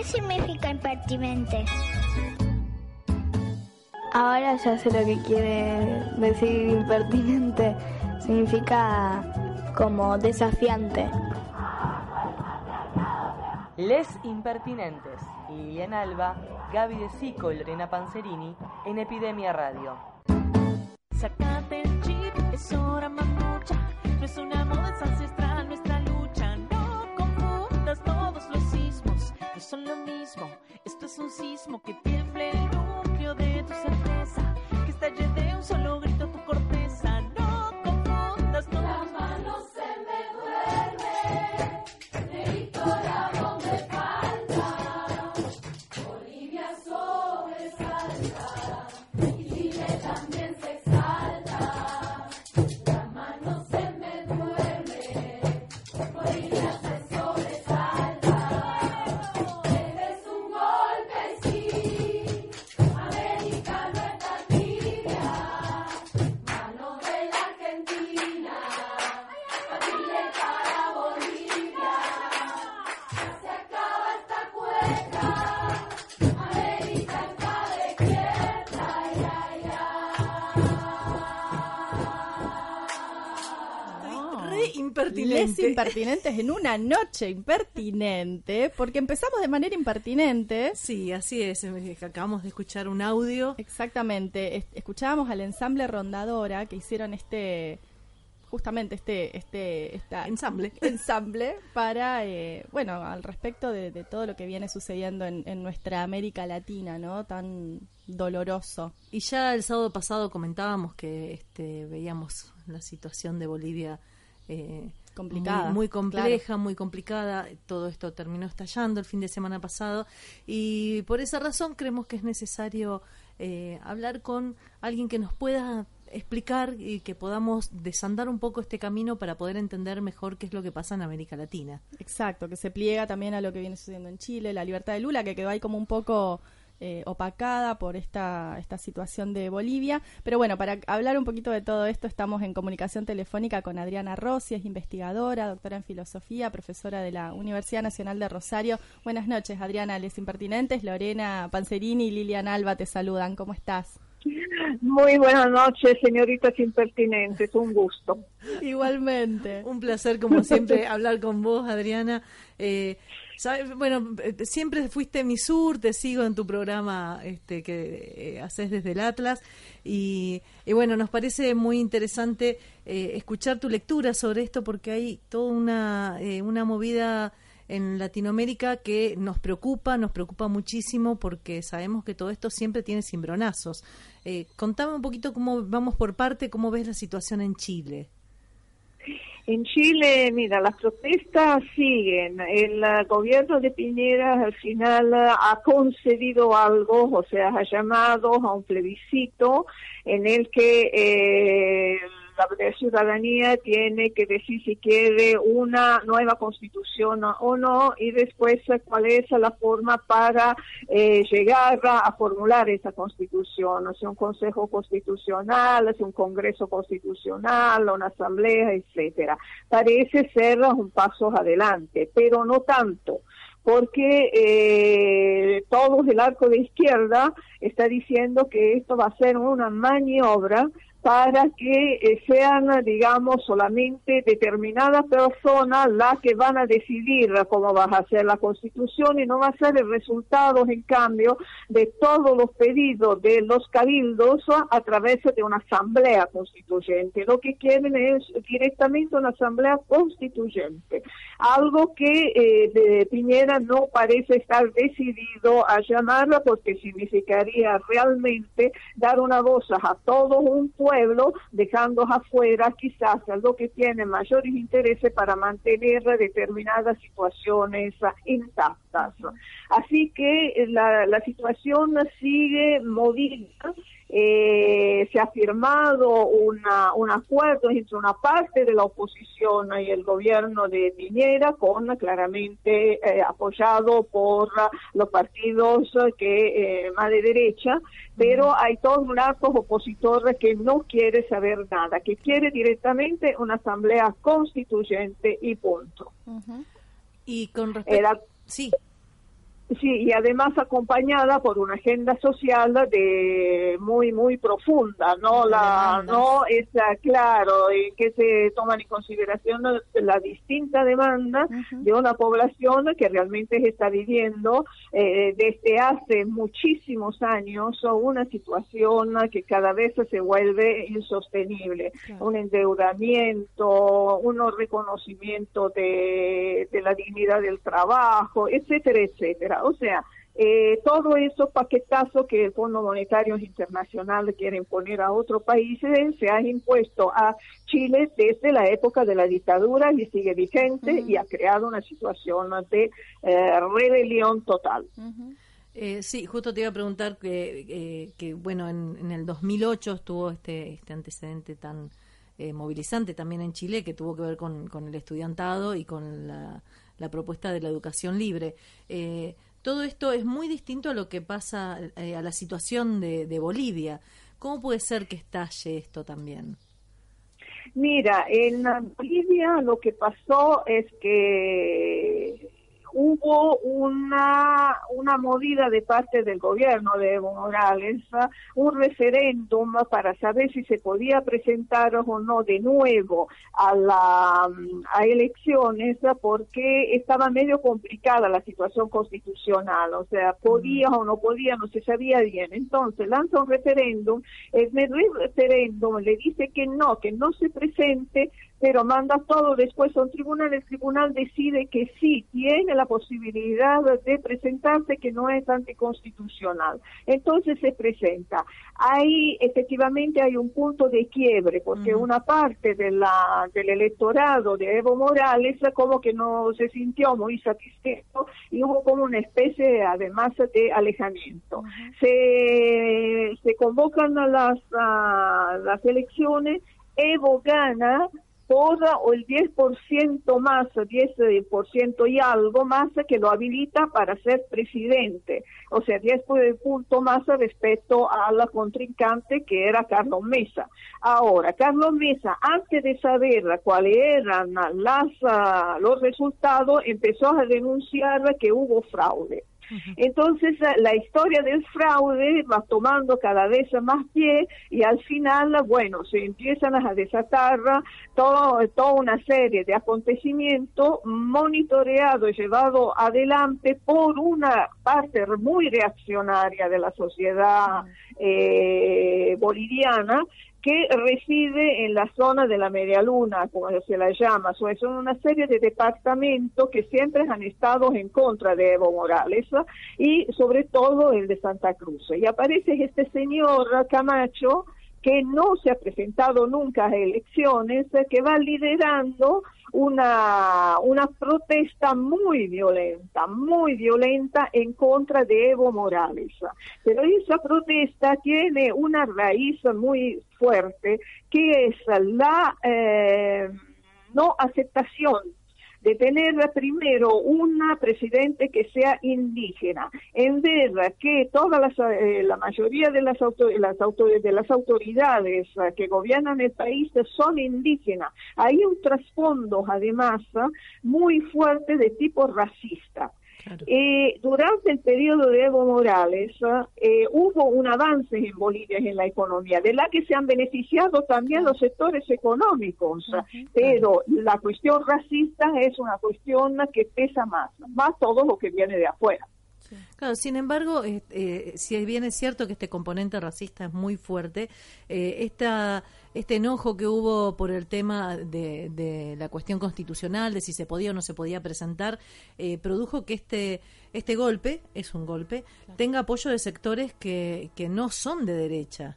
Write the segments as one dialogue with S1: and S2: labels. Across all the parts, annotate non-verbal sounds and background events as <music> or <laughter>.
S1: ¿Qué significa impertinente?
S2: Ahora ya sé lo que quiere decir impertinente. Significa como desafiante.
S3: Les Impertinentes. Liliana Alba, Gaby de Sico y Lorena Panzerini en Epidemia Radio.
S4: Sacate el chip, es hora mamucha. No es una moda, es ancestral son lo mismo. Esto es un sismo que tiemble el núcleo de tu certeza. Que estalle de un solo grito
S5: impertinente.
S6: Les impertinentes en una noche impertinente, porque empezamos de manera impertinente.
S5: Sí, así es. Acabamos de escuchar un audio.
S6: Exactamente. Es- Escuchábamos al ensamble Rondadora que hicieron este justamente este este esta
S5: Ensamble. <laughs>
S6: ensamble para eh, bueno al respecto de, de todo lo que viene sucediendo en, en nuestra América Latina no tan doloroso
S5: Y ya el sábado pasado comentábamos que este, veíamos la situación de Bolivia eh,
S6: Complicada,
S5: muy, muy compleja, muy complicada. Todo esto terminó estallando el fin de semana pasado y por esa razón creemos que es necesario eh, hablar con alguien que nos pueda explicar y que podamos desandar un poco este camino para poder entender mejor qué es lo que pasa en América Latina.
S6: Exacto, que se pliega también a lo que viene sucediendo en Chile, la libertad de Lula, que quedó ahí como un poco eh, opacada por esta, esta situación de Bolivia. Pero bueno, para hablar un poquito de todo esto, estamos en comunicación telefónica con Adriana Rossi, es investigadora, doctora en filosofía, profesora de la Universidad Nacional de Rosario. Buenas noches, Adriana, Les Impertinentes, Lorena Panzerini y Lilian Alba te saludan. ¿Cómo estás?
S7: Muy buenas noches, señoritas impertinentes, un gusto.
S6: Igualmente.
S5: Un placer, como siempre, hablar con vos, Adriana. Eh, sabe- bueno, eh, siempre fuiste mi sur, te sigo en tu programa este, que eh, haces desde el Atlas. Y, y bueno, nos parece muy interesante eh, escuchar tu lectura sobre esto porque hay toda una, eh, una movida en Latinoamérica que nos preocupa, nos preocupa muchísimo porque sabemos que todo esto siempre tiene cimbronazos. Eh, contame un poquito cómo vamos por parte, cómo ves la situación en Chile.
S7: En Chile, mira, las protestas siguen. El eh, gobierno de Piñera al final eh, ha concedido algo, o sea, ha llamado a un plebiscito en el que eh, la ciudadanía tiene que decir si quiere una nueva constitución o no y después eh, cuál es la forma para eh, llegar a, formular esa constitución, o un consejo constitucional, si un congreso constitucional, una asamblea, etcétera. Parece ser un paso adelante, pero no tanto porque eh, todo el arco de izquierda está diciendo que esto va a ser una maniobra para que eh, sean, digamos, solamente determinadas personas las que van a decidir cómo va a ser la constitución y no va a ser el resultado, en cambio, de todos los pedidos de los cabildos a través de una asamblea constituyente. Lo que quieren es directamente una asamblea constituyente, algo que eh, de Piñera no parece estar decidido a llamarla porque significaría realmente dar una voz a todo un pueblo, dejando afuera quizás lo que tiene mayores intereses para mantener determinadas situaciones intactas. Así que la, la situación sigue movida. Eh, se ha firmado una, un acuerdo entre una parte de la oposición y el gobierno de Piñera, con claramente eh, apoyado por los partidos que eh, más de derecha, pero hay todo un arco opositor que no quiere saber nada, que quiere directamente una asamblea constituyente y punto.
S5: Y con respecto... Sí.
S7: Sí, y además acompañada por una agenda social de muy muy profunda, no la no es claro en que se toman en consideración la distinta demanda de una población que realmente está viviendo eh, desde hace muchísimos años una situación que cada vez se vuelve insostenible, un endeudamiento, un reconocimiento de, de la dignidad del trabajo, etcétera, etcétera. O sea, eh, todo eso paquetazo que el Fondo Monetario Internacional quiere poner a otros países se ha impuesto a Chile desde la época de la dictadura y sigue vigente y ha creado una situación de eh, rebelión total.
S5: Eh, sí, justo te iba a preguntar que, que bueno, en, el 2008 estuvo este, este antecedente tan movilizante también en Chile que tuvo que ver con, con el estudiantado y con la, la, propuesta de la educación libre. Todo esto es muy distinto a lo que pasa eh, a la situación de, de Bolivia. ¿Cómo puede ser que estalle esto también?
S7: Mira, en Bolivia lo que pasó es que hubo una, una movida de parte del gobierno de Evo Morales, un referéndum para saber si se podía presentar o no de nuevo a, la, a elecciones porque estaba medio complicada la situación constitucional, o sea, podía o no podía, no se sabía bien. Entonces lanza un referéndum, el referéndum le dice que no, que no se presente pero manda todo después a un tribunal, el tribunal decide que sí tiene la posibilidad de presentarse, que no es anticonstitucional. Entonces se presenta. Ahí efectivamente hay un punto de quiebre, porque una parte de la, del electorado de Evo Morales como que no se sintió muy satisfecho y hubo como una especie además de alejamiento. se, se convocan las, las elecciones, Evo gana, o el 10% más, 10% y algo más que lo habilita para ser presidente, o sea, 10 puntos más respecto a la contrincante que era Carlos Mesa. Ahora, Carlos Mesa, antes de saber cuáles eran las, ah, los resultados, empezó a denunciar que hubo fraude. Entonces la historia del fraude va tomando cada vez más pie y al final, bueno, se empiezan a desatar todo, toda una serie de acontecimientos monitoreados y llevados adelante por una parte muy reaccionaria de la sociedad eh, boliviana que reside en la zona de la media luna, como se la llama. Son una serie de departamentos que siempre han estado en contra de Evo Morales y sobre todo el de Santa Cruz. Y aparece este señor Camacho que no se ha presentado nunca a elecciones, que va liderando una, una protesta muy violenta, muy violenta en contra de Evo Morales. Pero esa protesta tiene una raíz muy fuerte, que es la eh, no aceptación de tener primero una presidente que sea indígena, en ver que toda eh, la mayoría de las, las, de las autoridades eh, que gobiernan el país son indígenas. Hay un trasfondo, además, muy fuerte de tipo racista. Eh, durante el periodo de Evo Morales eh, hubo un avance en Bolivia en la economía, de la que se han beneficiado también los sectores económicos, pero la cuestión racista es una cuestión que pesa más, más todo lo que viene de afuera.
S5: Claro, sin embargo, eh, si bien es cierto que este componente racista es muy fuerte, eh, esta, este enojo que hubo por el tema de, la cuestión constitucional, de si se podía o no se podía presentar, eh, produjo que este, este golpe, es un golpe, tenga apoyo de sectores que, que no son de derecha.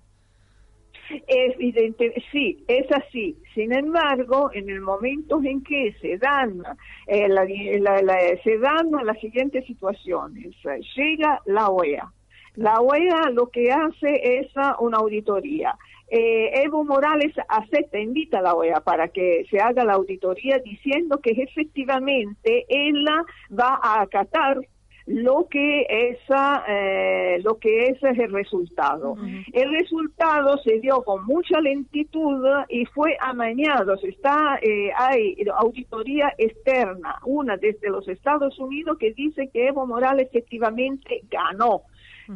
S7: Evidente, sí, es así. Sin embargo, en el momento en que se dan, eh, la, se dan las siguientes situaciones, llega la OEA. La OEA lo que hace es ah, una auditoría. Eh, Evo Morales acepta, invita a la OEA para que se haga la auditoría diciendo que efectivamente él va a acatar lo que es eh, lo que es el resultado. El resultado se dio con mucha lentitud y fue amañado. Se está eh, hay auditoría externa, una desde los Estados Unidos que dice que Evo Morales efectivamente ganó.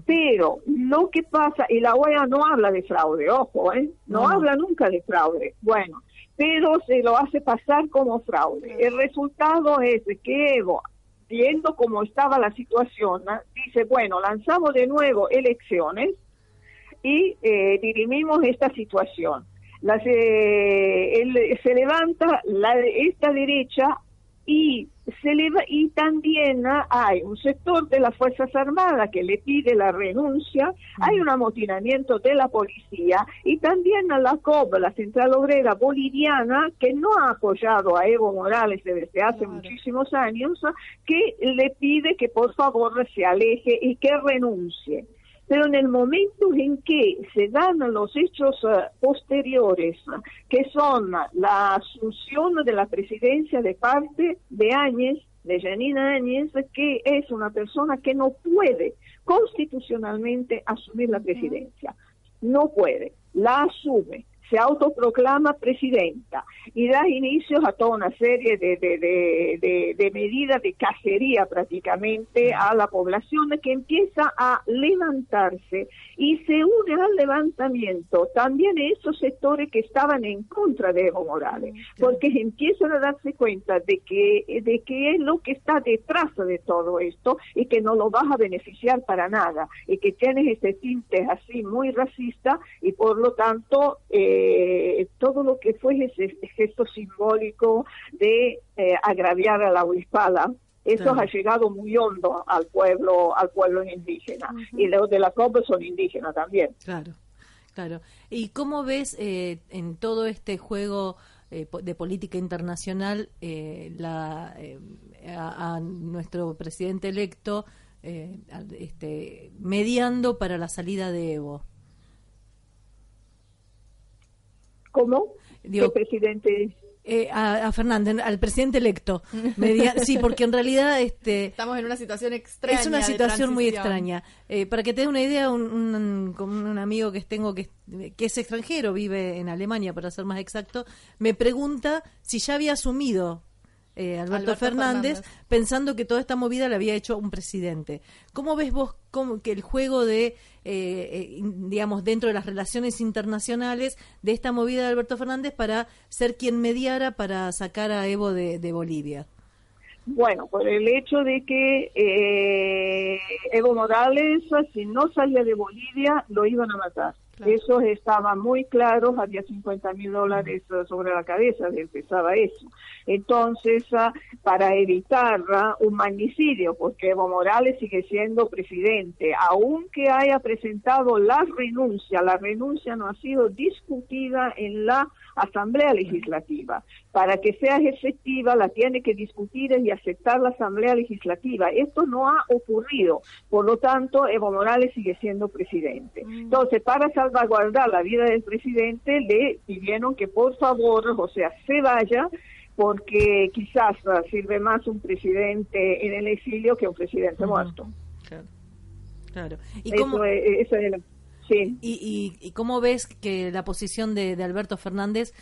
S7: Pero lo que pasa, y la OEA no habla de fraude, ojo, ¿eh? no,
S8: No.
S7: habla nunca de fraude. Bueno, pero se lo hace pasar como fraude. El resultado es que Evo, viendo cómo estaba la situación, dice, bueno, lanzamos de nuevo elecciones y eh, dirimimos esta situación. Eh, se levanta esta derecha y se leva- y también hay un sector de las Fuerzas Armadas que le pide la renuncia, hay un amotinamiento de la policía y también a la COB, la Central Obrera Boliviana, que no ha apoyado a Evo Morales desde hace muchísimos años, que le pide que por favor se aleje y que renuncie. Pero en el momento en que se dan los hechos eh, posteriores, que son la asunción de la presidencia de parte de Áñez, de Janina Áñez, que es una persona que no puede constitucionalmente asumir la presidencia. No puede, la asume, se autoproclama presidenta y da inicios a toda una serie de, de, de, de- medidas de cacería prácticamente a la población que empieza a levantarse y se une al levantamiento. También esos sectores que estaban en contra de Evo Morales, porque empiezan a darse cuenta de que, de que es lo que está detrás de todo esto y que no lo vas a beneficiar para nada y que tienes este tinte así muy racista y por lo tanto eh, todo lo que fue ese, gesto simbólico de eh, agraviar a la huispala eso
S5: Claro.
S7: ha llegado muy hondo al pueblo al pueblo indígena y los de la COP son indígenas también
S5: Claro, claro. ¿Y cómo ves eh, en todo este juego eh, de política internacional eh, la, eh, a, a nuestro presidente electo eh, este, mediando para la salida de Evo?
S7: ¿Cómo?
S5: Digo,
S7: ¿Qué presidente?
S5: eh, a, a Fernández, al presidente electo. Media- sí, porque en realidad este,
S6: Estamos en una situación extraña.
S5: es una
S6: de
S5: situación muy extraña. Eh, para que te dé una idea, un, un, amigo que tengo que, que es extranjero, vive en Alemania, para ser más exacto, me pregunta si ya había asumido eh, Alberto,
S6: Alberto
S5: Fernández,
S6: Fernández.
S5: pensando que toda esta movida la había hecho un presidente. ¿Cómo ves vos cómo, que el juego de, eh, eh, digamos, dentro de las relaciones internacionales de esta movida de Alberto Fernández para ser quien mediara para sacar a Evo de, de Bolivia?
S7: Bueno, por el hecho de que eh, Evo Morales, si no salía de Bolivia, lo iban a matar. Eso estaba muy claro, había 50 mil dólares sobre la cabeza, de empezaba eso. Entonces, ah, para evitar ah, un magnicidio, porque Evo Morales sigue siendo presidente, aunque haya presentado la renuncia, la renuncia no ha sido discutida en la Asamblea Legislativa. Para que sea efectiva, la tiene que discutir y aceptar la Asamblea Legislativa. Esto no ha ocurrido. Por lo tanto, Evo Morales sigue siendo presidente. Entonces, para salvaguardar la vida del presidente, le pidieron que por favor, o sea, se vaya porque quizás sirve más un presidente en el exilio que un presidente muerto.
S5: Claro. ¿Y
S7: Eso
S5: cómo,
S7: es- eso es la- sí.
S5: y, y- y cómo ves que la posición de, de Alberto Fernández,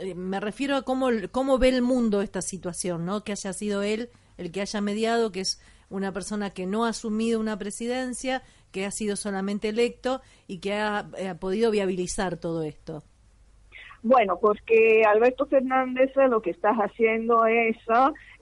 S5: eh, me refiero a cómo, cómo ve el mundo esta situación, ¿no? Que haya sido él el que haya mediado, que es una persona que no ha asumido una presidencia, que ha sido solamente electo y que ha, eh, podido viabilizar todo esto.
S7: Bueno, porque Alberto Fernández lo que está haciendo es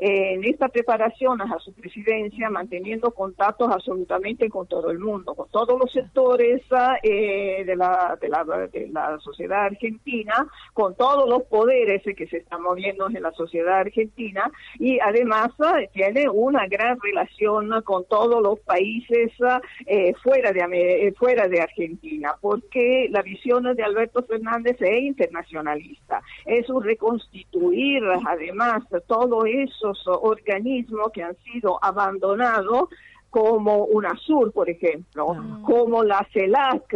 S7: en esta preparación a su presidencia, manteniendo contactos absolutamente con todo el mundo, con todos los sectores eh, de, la, de, la, sociedad argentina, con todos los poderes que se están moviendo en la sociedad argentina y además eh, tiene una gran relación con todos los países eh, fuera, de, eh, fuera de Argentina, porque la visión de Alberto Fernández es internacionalista, es un reconstituir además todos esos organismos que han sido abandonados como UNASUR, por ejemplo, como la CELAC,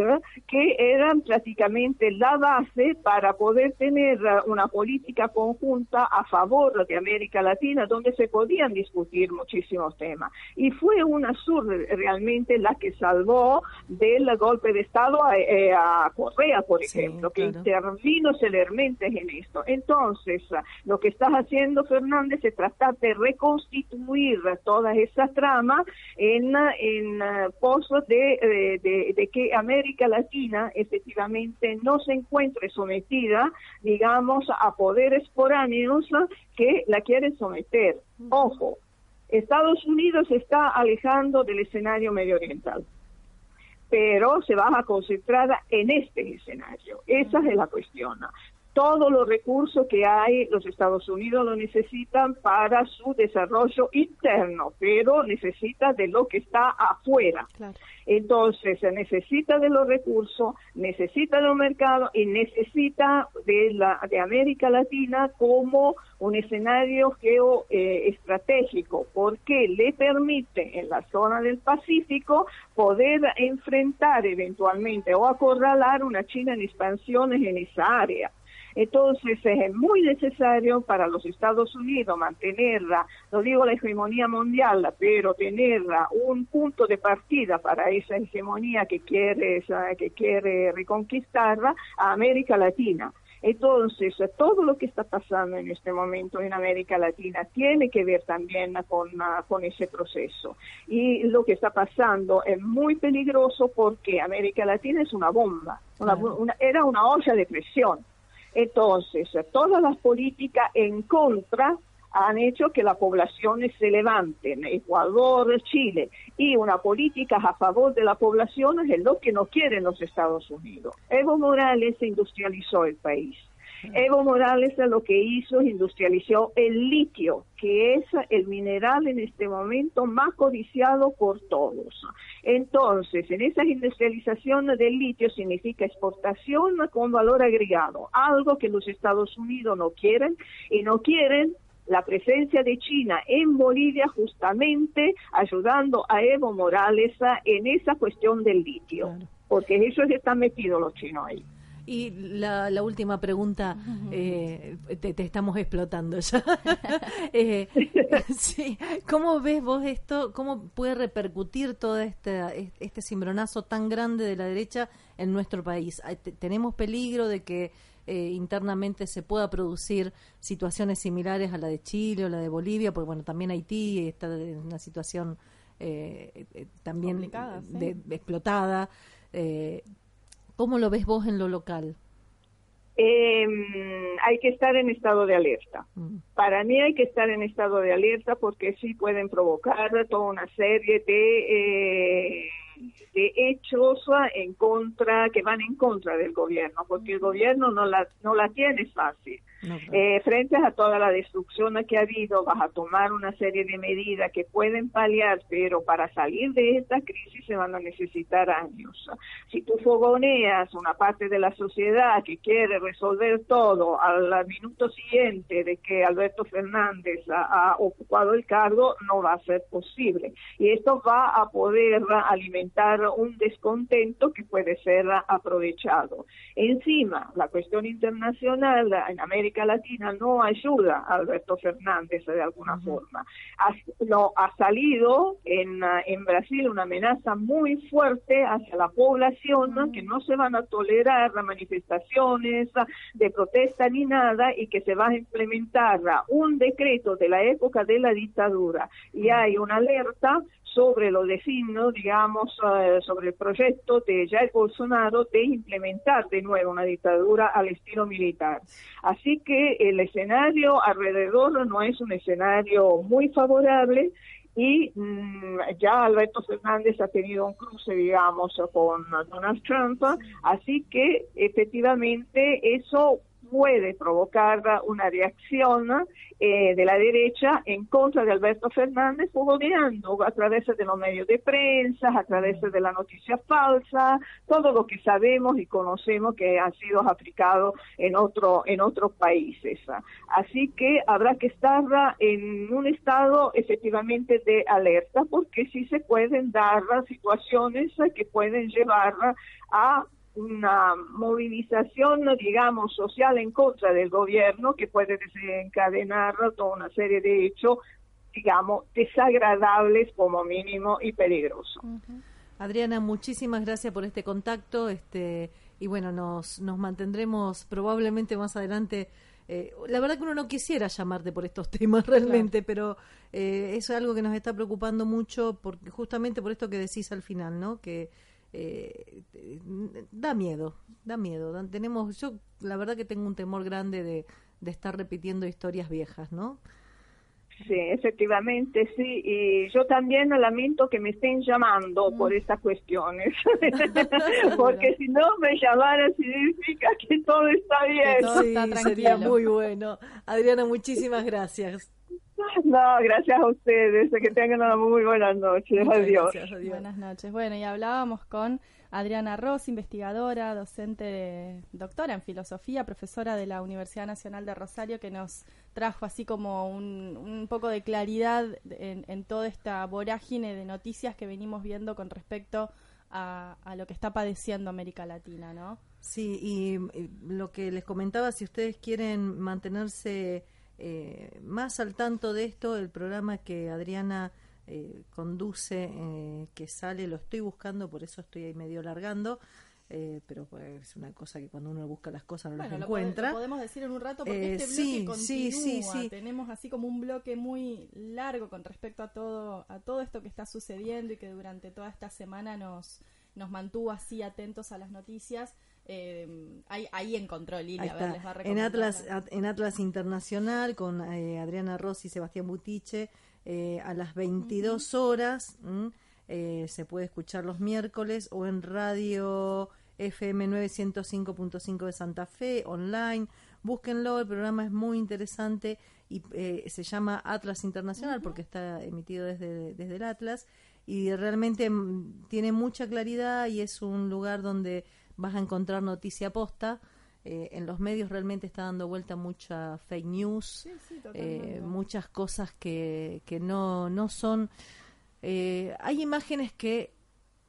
S7: que eran prácticamente la base para poder tener una política conjunta a favor de América Latina, donde se podían discutir muchísimos temas. Y fue UNASUR realmente la que salvó del golpe de Estado a, eh, Correa, por ejemplo, que intervino celermente en esto. Entonces, lo que está haciendo Fernández es tratar de reconstituir todas esas tramas en, en pos de, de, de, que América Latina efectivamente no se encuentre sometida, digamos, a poderes foráneos que la quieren someter. Ojo, Estados Unidos está alejando del escenario medio oriental pero se va a concentrar en este escenario. Esa es la cuestión todos los recursos que hay, los Estados Unidos lo necesitan para su desarrollo interno, pero necesita de lo que está afuera. Entonces, se necesita de los recursos, necesita de los mercados y necesita de, la, de América Latina como un escenario geoestratégico, eh, porque le permite en la zona del Pacífico poder enfrentar eventualmente o acorralar una China en expansiones en esa área. Entonces es muy necesario para los Estados Unidos mantenerla, no digo la hegemonía mundial, pero tenerla un punto de partida para esa hegemonía que quiere, que quiere reconquistarla a América Latina. Entonces, todo lo que está pasando en este momento en América Latina tiene que ver también con, con ese proceso. Y lo que está pasando es muy peligroso porque América Latina es una bomba, era una olla de presión. Entonces, todas las políticas en contra han hecho que las poblaciones se levanten, Ecuador, Chile, y una política a favor de la población es lo que no quieren los Estados Unidos. Evo Morales industrializó el país. Evo Morales lo que hizo es industrializó el litio, que es el mineral en este momento más codiciado por todos. Entonces, en esa industrialización del litio significa exportación con valor agregado, algo que los Estados Unidos no quieren y no quieren la presencia de China en Bolivia justamente ayudando a Evo Morales en esa cuestión del litio, porque ellos están metidos los chinos ahí.
S5: Y la, la última pregunta, eh, te, estamos explotando ya. <laughs> <laughs> eh, sí. ¿Cómo ves vos esto? ¿Cómo puede repercutir todo este, este cimbronazo tan grande de la derecha en nuestro país? ¿Tenemos peligro de que eh, internamente se pueda producir situaciones similares a la de Chile o la de Bolivia? Porque bueno, también Haití está en una situación eh, también explotada. Eh, ¿Cómo lo ves vos en lo local?
S7: Eh, hay que estar en estado de alerta. Mm. Para mí hay que estar en estado de alerta porque sí pueden provocar toda una serie de, eh, de hechos en contra que van en contra del gobierno, porque el gobierno no la no la tiene fácil. Eh, frente a toda la destrucción que ha habido, vas a tomar una serie de medidas que pueden paliar, pero para salir de esta crisis se van a necesitar años. Si tú fogoneas una parte de la sociedad que quiere resolver todo al minuto siguiente de que Alberto Fernández ha, ocupado el cargo, no va a ser posible. Y esto va a poder alimentar un descontento que puede ser aprovechado. Encima, la cuestión internacional en América Latina no ayuda a Alberto Fernández de alguna forma. Ha, ha salido en, en Brasil una amenaza muy fuerte hacia la población, que no se van a tolerar las manifestaciones de protesta ni nada y que se va a implementar un decreto de la época de la dictadura. Y hay una alerta sobre lo designo, digamos, eh, sobre el proyecto de Jair Bolsonaro de implementar de nuevo una dictadura al estilo militar. Así que el escenario alrededor no es un escenario muy favorable y mm, ya Alberto Fernández ha tenido un cruce, digamos, con Donald Trump, así que efectivamente eso puede provocar una reacción eh, de la derecha en contra de Alberto Fernández, fogoneando a través de los medios de prensa, a través de la noticia falsa, todo lo que sabemos y conocemos que ha sido aplicado en, otro, en otros países. Así que habrá que estar en un estado efectivamente de alerta, porque sí se pueden dar situaciones que pueden llevar a una movilización, digamos, social en contra del gobierno que puede desencadenar toda una serie de hechos, digamos, desagradables como mínimo y peligrosos.
S5: Adriana, muchísimas gracias por este contacto, este y bueno, nos, nos mantendremos probablemente más adelante. Eh, la verdad que uno no quisiera llamarte por estos <laughs> temas realmente, pero eh, eso es algo que nos está preocupando mucho, porque justamente por esto que decís al final, ¿no? Que eh, da miedo, da miedo. Tenemos, yo la verdad que tengo un temor grande de, de estar repitiendo historias viejas, ¿no?
S7: Sí, efectivamente, sí. Y yo también lamento que me estén llamando por mm. estas cuestiones, <laughs> <laughs> porque si no me llamaran significa que todo está bien.
S5: todo está sería muy bueno. Adriana, muchísimas gracias.
S7: No, gracias a ustedes. Que tengan una muy buena noche. Adiós.
S6: Buenas noches. Bueno, y hablábamos con Adriana Ross, investigadora, docente, doctora en filosofía, profesora de la Universidad Nacional de Rosario, que nos trajo así como un, poco de claridad en, en, toda esta vorágine de noticias que venimos viendo con respecto a, a lo que está padeciendo América Latina, ¿no?
S5: Sí, y lo que les comentaba, si ustedes quieren mantenerse eh, más al tanto de esto, el programa que Adriana eh, conduce, eh, que sale, lo estoy buscando, por eso estoy ahí medio largando. pero pues, es una cosa que cuando uno busca las cosas no las encuentra.
S6: Lo podemos decir en un rato porque este bloque continúa. Tenemos así como un bloque muy largo con respecto a todo a todo esto que está sucediendo y que durante toda esta semana nos nos mantuvo así atentos a las noticias eh, ahí, ahí encontró Lilia,
S5: en Atlas En Atlas Internacional con eh, Adriana Rossi y Sebastián Butiche eh, a las 22 horas. Eh, se puede escuchar los miércoles o en radio FM 905.5 de Santa Fe, online. Búsquenlo, el programa es muy interesante y se llama Atlas Internacional porque está emitido desde, desde el Atlas y realmente mm, tiene mucha claridad y es un lugar donde vas a encontrar noticia posta. Eh, en los medios realmente está dando vuelta mucha fake news, eh, muchas cosas que, que no, no son... Eh, hay imágenes que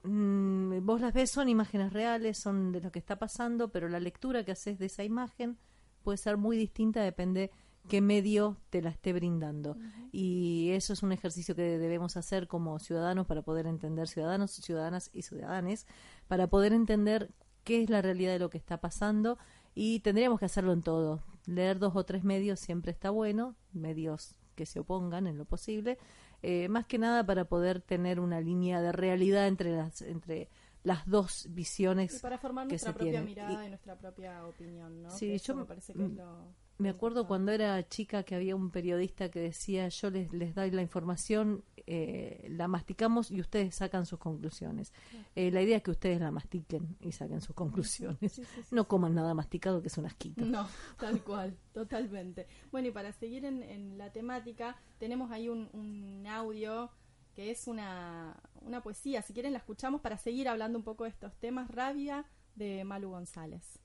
S5: mm, vos las ves, son imágenes reales, son de lo que está pasando, pero la lectura que haces de esa imagen puede ser muy distinta, depende qué medio te la esté brindando. Y eso es un ejercicio que debemos hacer como ciudadanos para poder entender, ciudadanos, ciudadanas y ciudadanes, para poder entender qué es la realidad de lo que está pasando y tendríamos que hacerlo en todo. Leer dos o tres medios siempre está bueno, medios que se opongan en lo posible, eh, más que nada para poder tener una línea de realidad entre las entre las dos visiones
S6: y para formar nuestra propia mirada y, nuestra propia opinión, ¿no?
S5: Sí, yo me parece que es lo me acuerdo cuando era chica que había un periodista que decía, yo les, les doy la información, eh, la masticamos y ustedes sacan sus conclusiones. Eh, la idea es que ustedes la mastiquen y saquen sus <laughs> conclusiones. no coman nada masticado que es un asquito.
S6: No, tal cual, totalmente. Bueno, y para seguir en, la temática, tenemos ahí un, un audio que es una, una poesía. Si quieren la escuchamos para seguir hablando un poco de estos temas. Rabia de Malu González.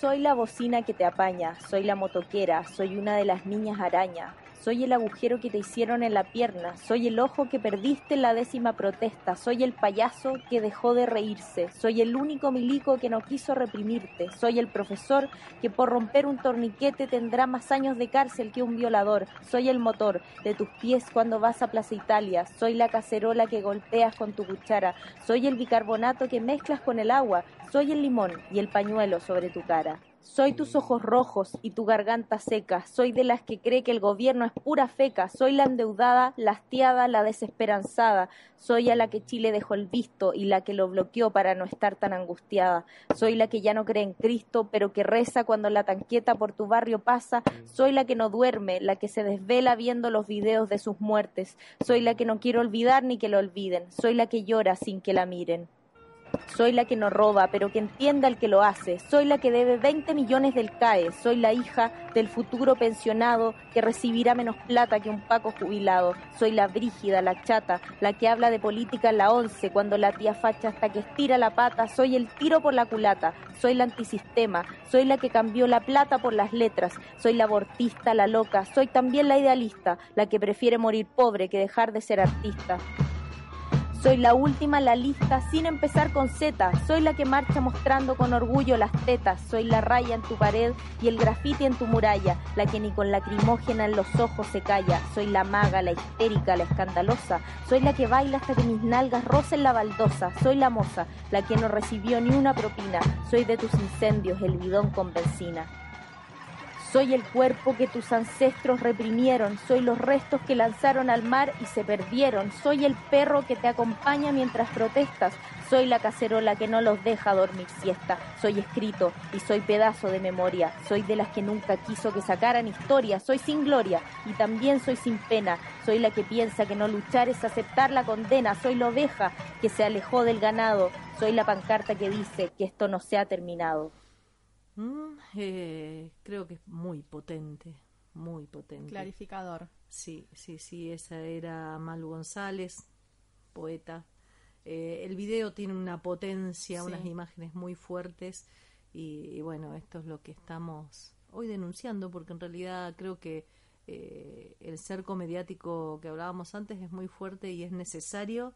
S8: Soy la bocina que te apaña, soy la motoquera, soy una de las niñas araña, soy el agujero que te hicieron en la pierna, soy el ojo que perdiste en la décima protesta, soy el payaso que dejó de reírse, soy el único milico que no quiso reprimirte, soy el profesor que por romper un torniquete tendrá más años de cárcel que un violador, soy el motor de tus pies cuando vas a Plaza Italia, soy la cacerola que golpeas con tu cuchara, soy el bicarbonato que mezclas con el agua, soy el limón y el pañuelo sobre tu cara. Soy tus ojos rojos y tu garganta seca. Soy de las que cree que el gobierno es pura feca. Soy la endeudada, la hastiada, la desesperanzada. Soy a la que Chile dejó el visto y la que lo bloqueó para no estar tan angustiada. Soy la que ya no cree en Cristo, pero que reza cuando la tanqueta por tu barrio pasa. Soy la que no duerme, la que se desvela viendo los videos de sus muertes. Soy la que no quiere olvidar ni que lo olviden. Soy la que llora sin que la miren. Soy la que no roba, pero que entienda el que lo hace. Soy la que debe 20 millones del CAE. Soy la hija del futuro pensionado que recibirá menos plata que un Paco jubilado. Soy la brígida, la chata, la que habla de política en la once cuando la tía facha hasta que estira la pata. Soy el tiro por la culata. Soy la antisistema. Soy la que cambió la plata por las letras. Soy la abortista, la loca. Soy también la idealista, la que prefiere morir pobre que dejar de ser artista. Soy la última en la lista sin empezar con Z. Soy la que marcha mostrando con orgullo las tetas. Soy la raya en tu pared y el grafiti en tu muralla. La que ni con lacrimógena en los ojos se calla. Soy la maga, la histérica, la escandalosa. Soy la que baila hasta que mis nalgas rocen la baldosa. Soy la moza, la que no recibió ni una propina. Soy de tus incendios el bidón con benzina. Soy el cuerpo que tus ancestros reprimieron, soy los restos que lanzaron al mar y se perdieron, soy el perro que te acompaña mientras protestas, soy la cacerola que no los deja dormir siesta, soy escrito y soy pedazo de memoria, soy de las que nunca quiso que sacaran historia, soy sin gloria y también soy sin pena, soy la que piensa que no luchar es aceptar la condena, soy la oveja que se alejó del ganado, soy la pancarta que dice que esto no se ha terminado.
S5: Mm, eh, creo que es muy potente, muy potente.
S6: Clarificador.
S5: Sí, sí, sí, esa era Malu González, poeta. Eh, el video tiene una potencia,
S6: Sí.
S5: unas imágenes muy fuertes y, y bueno, esto es lo que estamos hoy denunciando porque en realidad creo que eh, el cerco mediático que hablábamos antes es muy fuerte y es necesario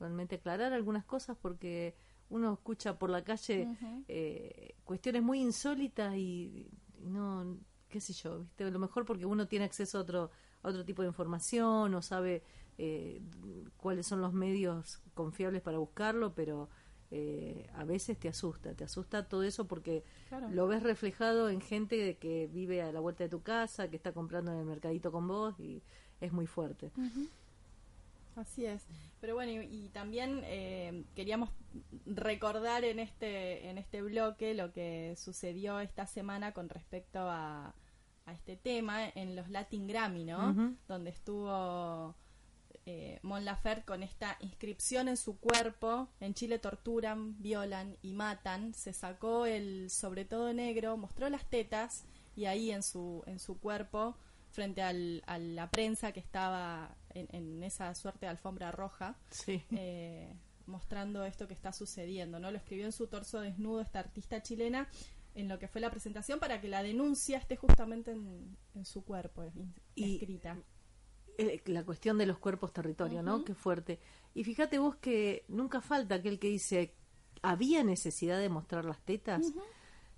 S5: realmente aclarar algunas cosas porque uno escucha por la calle eh, cuestiones muy insólitas y, y no, qué sé yo, ¿viste? A lo mejor porque uno tiene acceso a otro, a otro tipo de información o sabe eh, cuáles son los medios confiables para buscarlo, pero eh, a veces te asusta, te asusta todo eso porque
S6: Claro.
S5: lo ves reflejado en gente que vive a la vuelta de tu casa, que está comprando en el mercadito con vos y es muy fuerte.
S6: Así es. Pero bueno, y, y también eh, queríamos recordar en este, en este bloque lo que sucedió esta semana con respecto a, a este tema en los Latin Grammy, ¿no? Donde estuvo eh, Mon Laferte con esta inscripción en su cuerpo. En Chile torturan, violan y matan. Se sacó el sobre todo negro, mostró las tetas y ahí en su, en su cuerpo frente al, a la prensa que estaba en, en esa suerte de alfombra roja,
S5: Sí.
S6: eh, mostrando esto que está sucediendo. ¿no? Lo escribió en su torso desnudo esta artista chilena en lo que fue la presentación para que la denuncia esté justamente en, en su cuerpo,
S5: Y-
S6: escrita.
S5: Eh, la cuestión de los cuerpos territorio, ¿no? Qué fuerte. Y fíjate vos que nunca falta aquel que dice, ¿había necesidad de mostrar las tetas?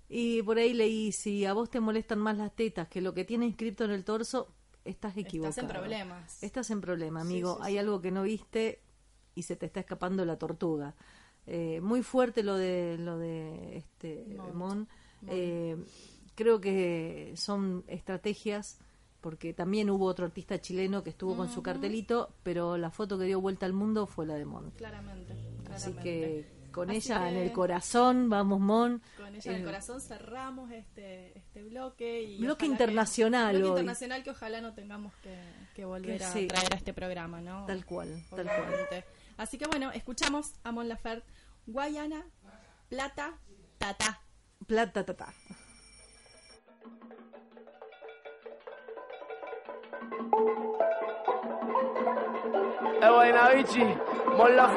S5: Y por ahí leí, si a vos te molestan más las tetas que lo que tiene inscrito en el torso, estás equivocado.
S6: Estás en problemas.
S5: Estás en problema, amigo.
S6: sí,
S5: Hay
S6: sí.
S5: algo que no viste y se te está escapando la tortuga. Eh, muy fuerte lo de lo de este
S6: Mont.
S5: Mon. Eh, creo que son estrategias porque también hubo otro artista chileno que estuvo con su cartelito, pero la foto que dio vuelta al mundo fue la de Mon.
S6: Claramente.
S5: Así que con
S6: Así
S5: ella en el corazón, vamos Mon.
S6: Con ella en el
S5: Eh,
S6: corazón cerramos este, este bloque. Y
S5: Bloque internacional
S6: Que, bloque
S5: hoy.
S6: internacional que ojalá no tengamos que, que volver
S5: Que
S6: a
S5: sí.
S6: traer a este programa, ¿no?
S5: Tal cual, tal cual.
S6: Así que bueno, escuchamos a Mon Laferte, Guayana, Plata, Tata.
S5: Plata, tata.
S9: E vaina bici, molla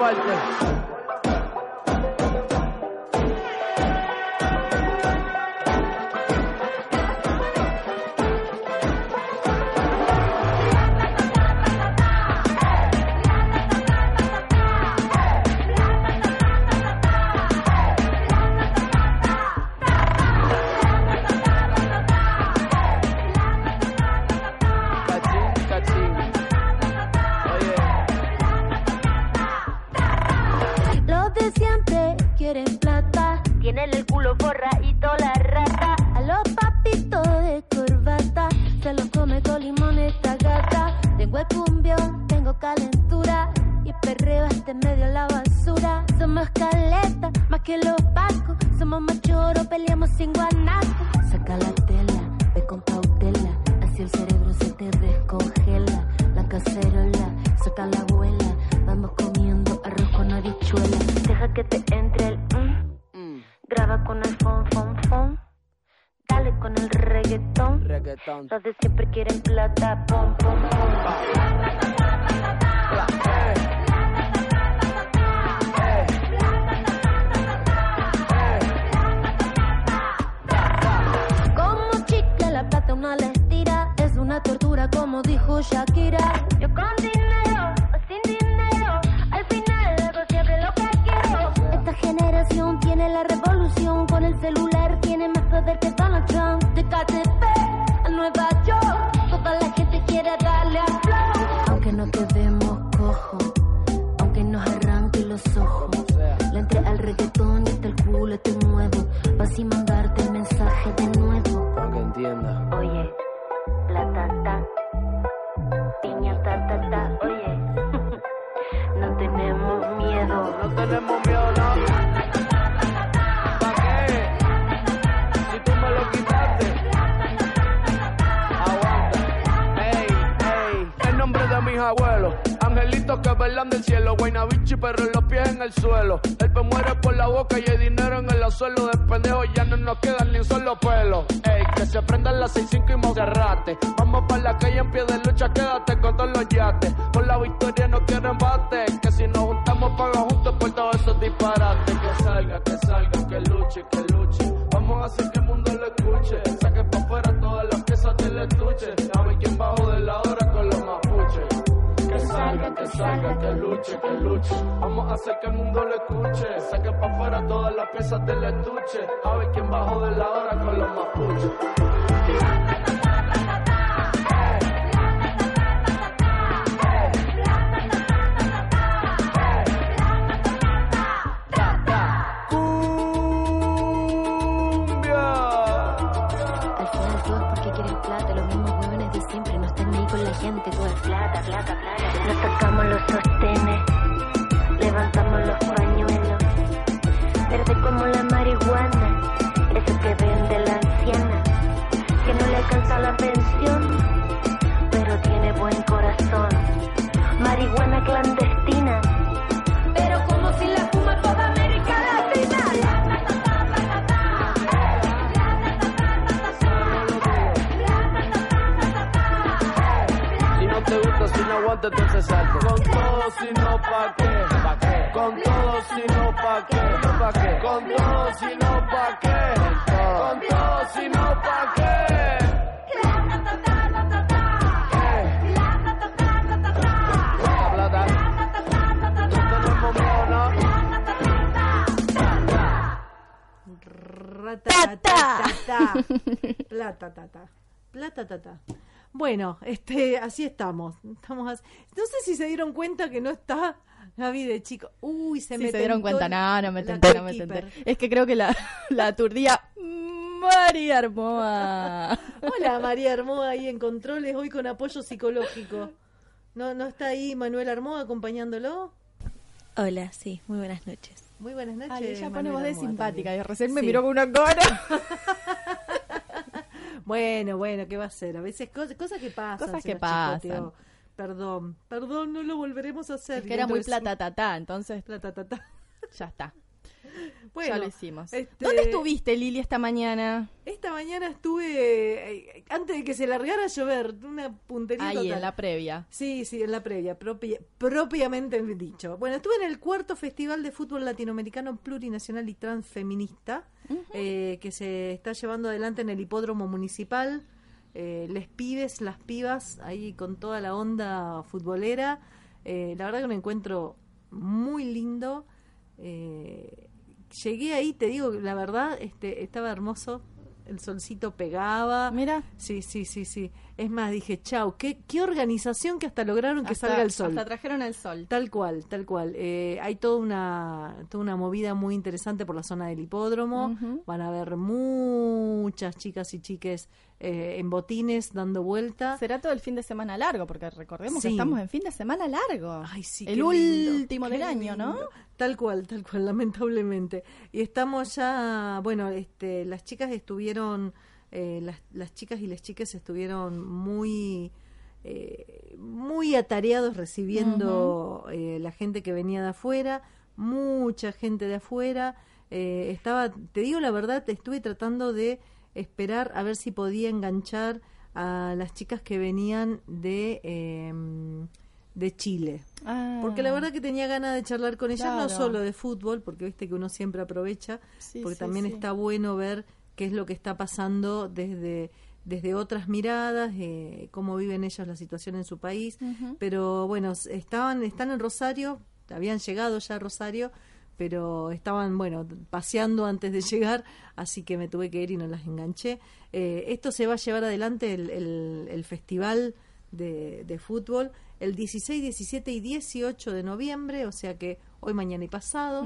S9: tener el culo forradito la rata.
S10: A los papitos de corbata, se los come con limón esta gata. Tengo el cumbión, tengo calentura y perreo hasta en medio de la basura. Somos caletas, más que los vascos, somos machoros, peleamos sin guanaco. Saca la tela, ve con cautela, así el cerebro se te descongela. La cacerola, saca la abuela, vamos comiendo arroz con habichuela. Deja que te entre reggaetón. De siempre quieren plata, pom, pom, pom. Como chicle la plata una la estira Es una tortura como dijo Shakira Yo con dinero o sin dinero Al final hago siempre lo que quiero Esta generación tiene la revolución Con el celular tiene más poder que Donald Trump De KTP
S9: del cielo. Guaynabichi, pero en los pies en el suelo. El pe muere por la boca y hay dinero en el suelo. De pendejo ya no nos quedan ni un solo pelo. Ey, que se prendan las 6-5 y Monserrate. Vamos para la calle en pie de lucha, quédate con todos los yates. Por la victoria no quiero embate. Que si nos juntamos, paga juntos por todos esos disparates. Que salga, que salga, Vamos a hacer que el mundo lo escuche. Saque pa' afuera todas las piezas del estuche. A ver quién bajo de la hora con los mapuches.
S10: Al final todo es porque quieren plata, los mismos huevones de siempre, no están ahí con la gente, todo es plata, plata, los sostenes, levantamos los pañuelos, verde como la marihuana, eso que vende la anciana, que no le alcanza la pensión, pero tiene buen corazón. Marihuana clandestina,
S9: entonces salte. Con todo, si no, ¿pa' qué? ¿Pa' qué? Con todo, si no, ¿pa' qué? ¿Pa' qué? Con todo, si no, ¿pa' qué? Con todo, si no, ¿pa' qué? Plata.
S5: Ratatatata. Plata, tata. Plata, tata. Bueno, este, <laughs> así estamos. estamos as- No sé si se dieron cuenta que no está Gaby de chico. Uy, se
S6: Sí,
S5: me
S6: se dieron cuenta, no, no me tenté, no me tenté. Es que creo que la, <laughs> la aturdía María Armoa. <laughs>
S5: Hola María Armoa ahí en controles, hoy con apoyo psicológico. ¿No, ¿No está ahí Manuel Armoa acompañándolo?
S11: Hola, sí, muy buenas noches.
S5: Muy buenas noches.
S6: Ay, ella pone voz de simpática
S5: también.
S6: y recién me miró con una cara.
S5: Bueno, bueno, ¿qué va a ser? A veces cosas, cosas que pasan.
S6: Cosas que pasan.
S5: chicoteó. Perdón, perdón, no lo volveremos a hacer.
S6: Es que era muy
S5: Dentro de
S6: plata tatá, entonces
S5: Plata, tata.
S6: ya está.
S5: Bueno, <laughs>
S6: ya lo hicimos.
S5: este-
S6: ¿Dónde estuviste, Lili, esta mañana?
S5: Esta mañana estuve, eh, antes de que se largara a llover, una puntería
S6: Ahí,
S5: total.
S6: en la previa.
S5: Sí, sí, en la previa, propia- propiamente dicho. Bueno, estuve en el cuarto Festival de Fútbol Latinoamericano Plurinacional y Transfeminista, eh, que se está llevando adelante en el Hipódromo Municipal. Eh, les pibes, las pibas, ahí con toda la onda futbolera. Eh, la verdad que un encuentro muy lindo. Eh, llegué ahí, te digo, la verdad, este, estaba hermoso el solcito pegaba.
S6: Mira.
S5: Sí, sí, sí, sí. Es más, dije, chau, qué, qué organización que hasta lograron que
S6: Hasta-
S5: salga el sol.
S6: Hasta trajeron el sol.
S5: Tal cual, tal cual. Eh, hay toda una, toda una movida muy interesante por la zona del hipódromo. Van a haber muchas chicas y chiques eh, en botines dando vuelta.
S6: Será todo el fin de semana largo, porque recordemos que estamos en fin de semana largo.
S5: Ay, sí,
S6: el
S5: lindo,
S6: último del año, ¿no?
S5: Tal cual, tal cual, lamentablemente. Y estamos ya, bueno, este, las chicas estuvieron, eh, las, las chicas y las chicas estuvieron muy, eh, muy atareados recibiendo eh, la gente que venía de afuera, mucha gente de afuera. Eh, estaba, te digo la verdad, estuve tratando de esperar a ver si podía enganchar a las chicas que venían de em, de Chile.
S6: Ah.
S5: Porque la verdad que tenía ganas de charlar con ellas, no solo de fútbol, porque viste que uno siempre aprovecha,
S6: Sí,
S5: porque
S6: sí,
S5: también
S6: sí.
S5: está bueno ver qué es lo que está pasando desde, desde otras miradas, eh, cómo viven ellas la situación en su país. Pero bueno, estaban, están en Rosario, habían llegado ya a Rosario, pero estaban, bueno, paseando antes de llegar, así que me tuve que ir y no las enganché. Eh, esto se va a llevar adelante el, el- el festival de, de fútbol el 16, 17 y 18 de noviembre, o sea que hoy, mañana y pasado,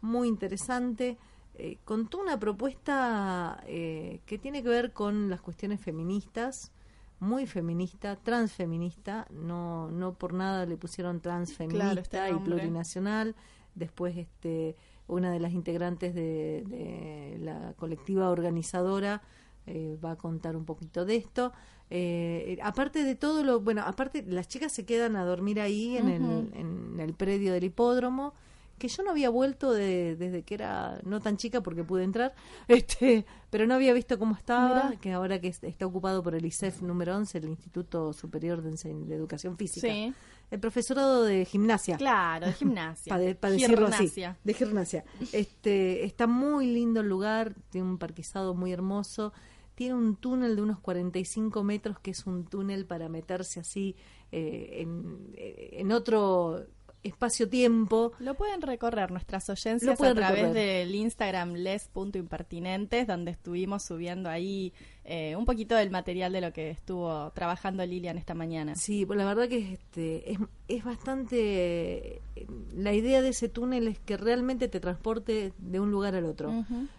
S5: muy interesante. Eh, contó una propuesta eh, que tiene que ver con las cuestiones feministas, muy feminista, transfeminista, no, no por nada le pusieron transfeminista
S6: Claro, este
S5: y plurinacional. Después, este, una de las integrantes de, de la colectiva organizadora eh, va a contar un poquito de esto. Eh, eh, aparte de todo lo, bueno, aparte las chicas se quedan a dormir ahí en, el, en el predio del hipódromo que yo no había vuelto de- desde que era no tan chica porque pude entrar, <laughs> este, pero no había visto cómo estaba, que ahora que es- está ocupado por el ISEF número 11, el Instituto Superior de, de Educación Física.
S6: Sí.
S5: El profesorado de gimnasia.
S6: Claro, de gimnasia. <laughs>
S5: Para decirlo así, de gimnasia. Este, está muy lindo el lugar, tiene un parquizado muy hermoso, tiene un túnel de unos 45 metros que es un túnel para meterse así eh, en, eh, en otro espacio-tiempo.
S6: Lo pueden recorrer nuestras oyencias a través
S5: recorrer.
S6: del Instagram les.impertinentes, donde estuvimos subiendo ahí eh, un poquito del material de lo que estuvo trabajando Lilian esta mañana.
S5: Sí, pues la verdad que este, es, es bastante... eh, La idea de ese túnel es que realmente te transporte de un lugar al otro.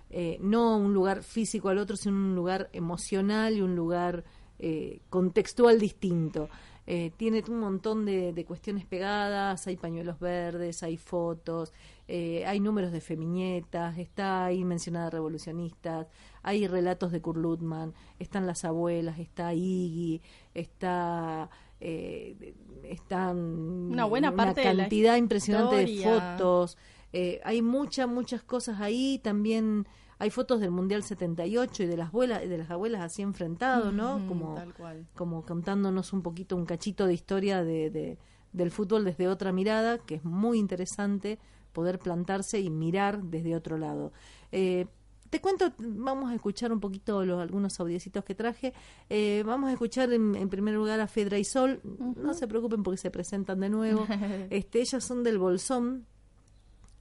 S5: Eh, no un lugar físico al otro, sino un lugar emocional y un lugar eh, contextual distinto. Eh, tiene un montón de, de cuestiones pegadas, hay pañuelos verdes, hay fotos, eh, hay números de femiñetas, está ahí mencionada revolucionistas, hay relatos de Kurt Lutman, están las abuelas, está Iggy, está... Eh, están
S6: Una buena parte de la
S5: cantidad impresionante de fotos eh, hay muchas, muchas cosas ahí. También hay fotos del Mundial 78 y de las abuelas, de las abuelas así enfrentados, ¿no? Como,
S6: tal cual.
S5: como contándonos un poquito, un cachito de historia de, de- del fútbol desde otra mirada, que es muy interesante poder plantarse y mirar desde otro lado. Eh, te cuento, vamos a escuchar un poquito los, algunos audiecitos que traje. Eh, vamos a escuchar en, en primer lugar a Fedra y Sol. No se preocupen porque se presentan de nuevo. <laughs> este, ellas son del Bolsón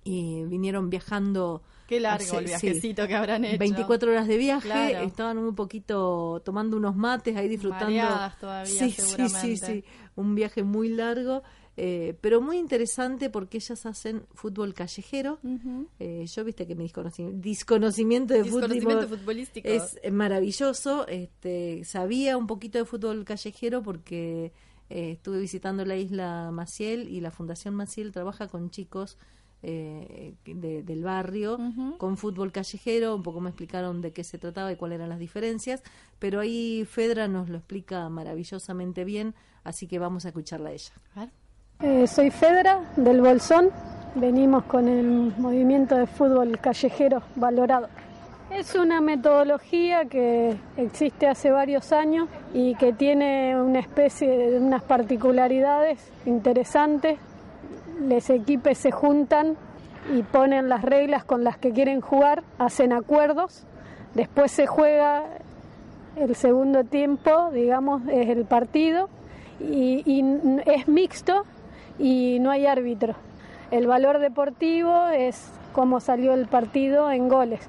S5: y vinieron viajando.
S6: Qué largo el
S5: sí,
S6: viajecito que habrán hecho.
S5: 24 horas de viaje,
S6: Claro.
S5: estaban un poquito tomando unos mates ahí disfrutando.
S6: Mareadas todavía,
S5: sí, sí, sí,
S6: seguramente.
S5: sí, un viaje muy largo, eh, pero muy interesante porque ellas hacen fútbol callejero. Eh, yo viste que mi desconocimiento, disconocimiento de
S6: Desconocimiento
S5: fútbol
S6: futbolístico.
S5: es maravilloso. Este, sabía un poquito de fútbol callejero porque eh, estuve visitando la isla Maciel y la Fundación Maciel trabaja con chicos eh, de- del barrio con fútbol callejero. Un poco me explicaron de qué se trataba y cuáles eran las diferencias, pero ahí Fedra nos lo explica maravillosamente bien, así que vamos a escucharla a ella.
S12: Eh, soy Fedra del Bolsón, venimos con el movimiento de fútbol callejero valorado. Es una metodología que existe hace varios años y que tiene una especie de unas particularidades interesantes. Los equipos se juntan y ponen las reglas con las que quieren jugar, hacen acuerdos, después se juega el segundo tiempo, digamos, es el partido y, es mixto y no hay árbitro. El valor deportivo es cómo salió el partido en goles.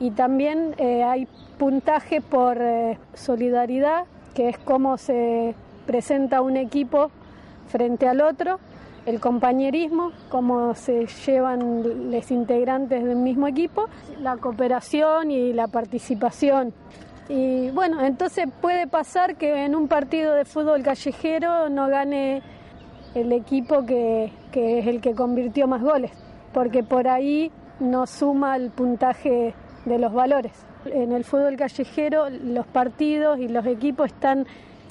S12: Y también eh, hay puntaje por eh, solidaridad, que es cómo se presenta un equipo frente al otro, el compañerismo, cómo se llevan los integrantes del mismo equipo, la cooperación y la participación. Y bueno, entonces puede pasar que en un partido de fútbol callejero no gane el equipo que, que es el que convirtió más goles, porque por ahí no suma el puntaje de los valores. En el fútbol callejero los partidos y los equipos están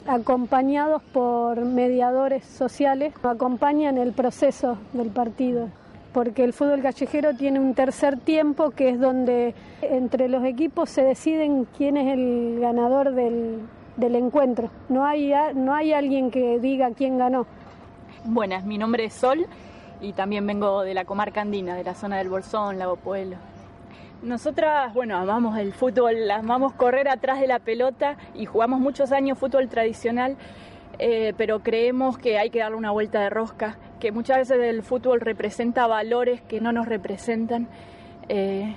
S12: acompañados por mediadores sociales, acompañan el proceso del partido, porque el fútbol callejero tiene un tercer tiempo que es donde entre los equipos se deciden quién es el ganador del, del encuentro. No hay, no hay alguien que diga quién ganó.
S13: Buenas, mi nombre es Sol y también vengo de la comarca andina, de la zona del Bolsón, Lago Pueblo. Nosotras, bueno, amamos el fútbol, amamos correr atrás de la pelota y jugamos muchos años fútbol tradicional, eh, pero creemos que hay que darle una vuelta de rosca, que muchas veces el fútbol representa valores que no nos representan. eh,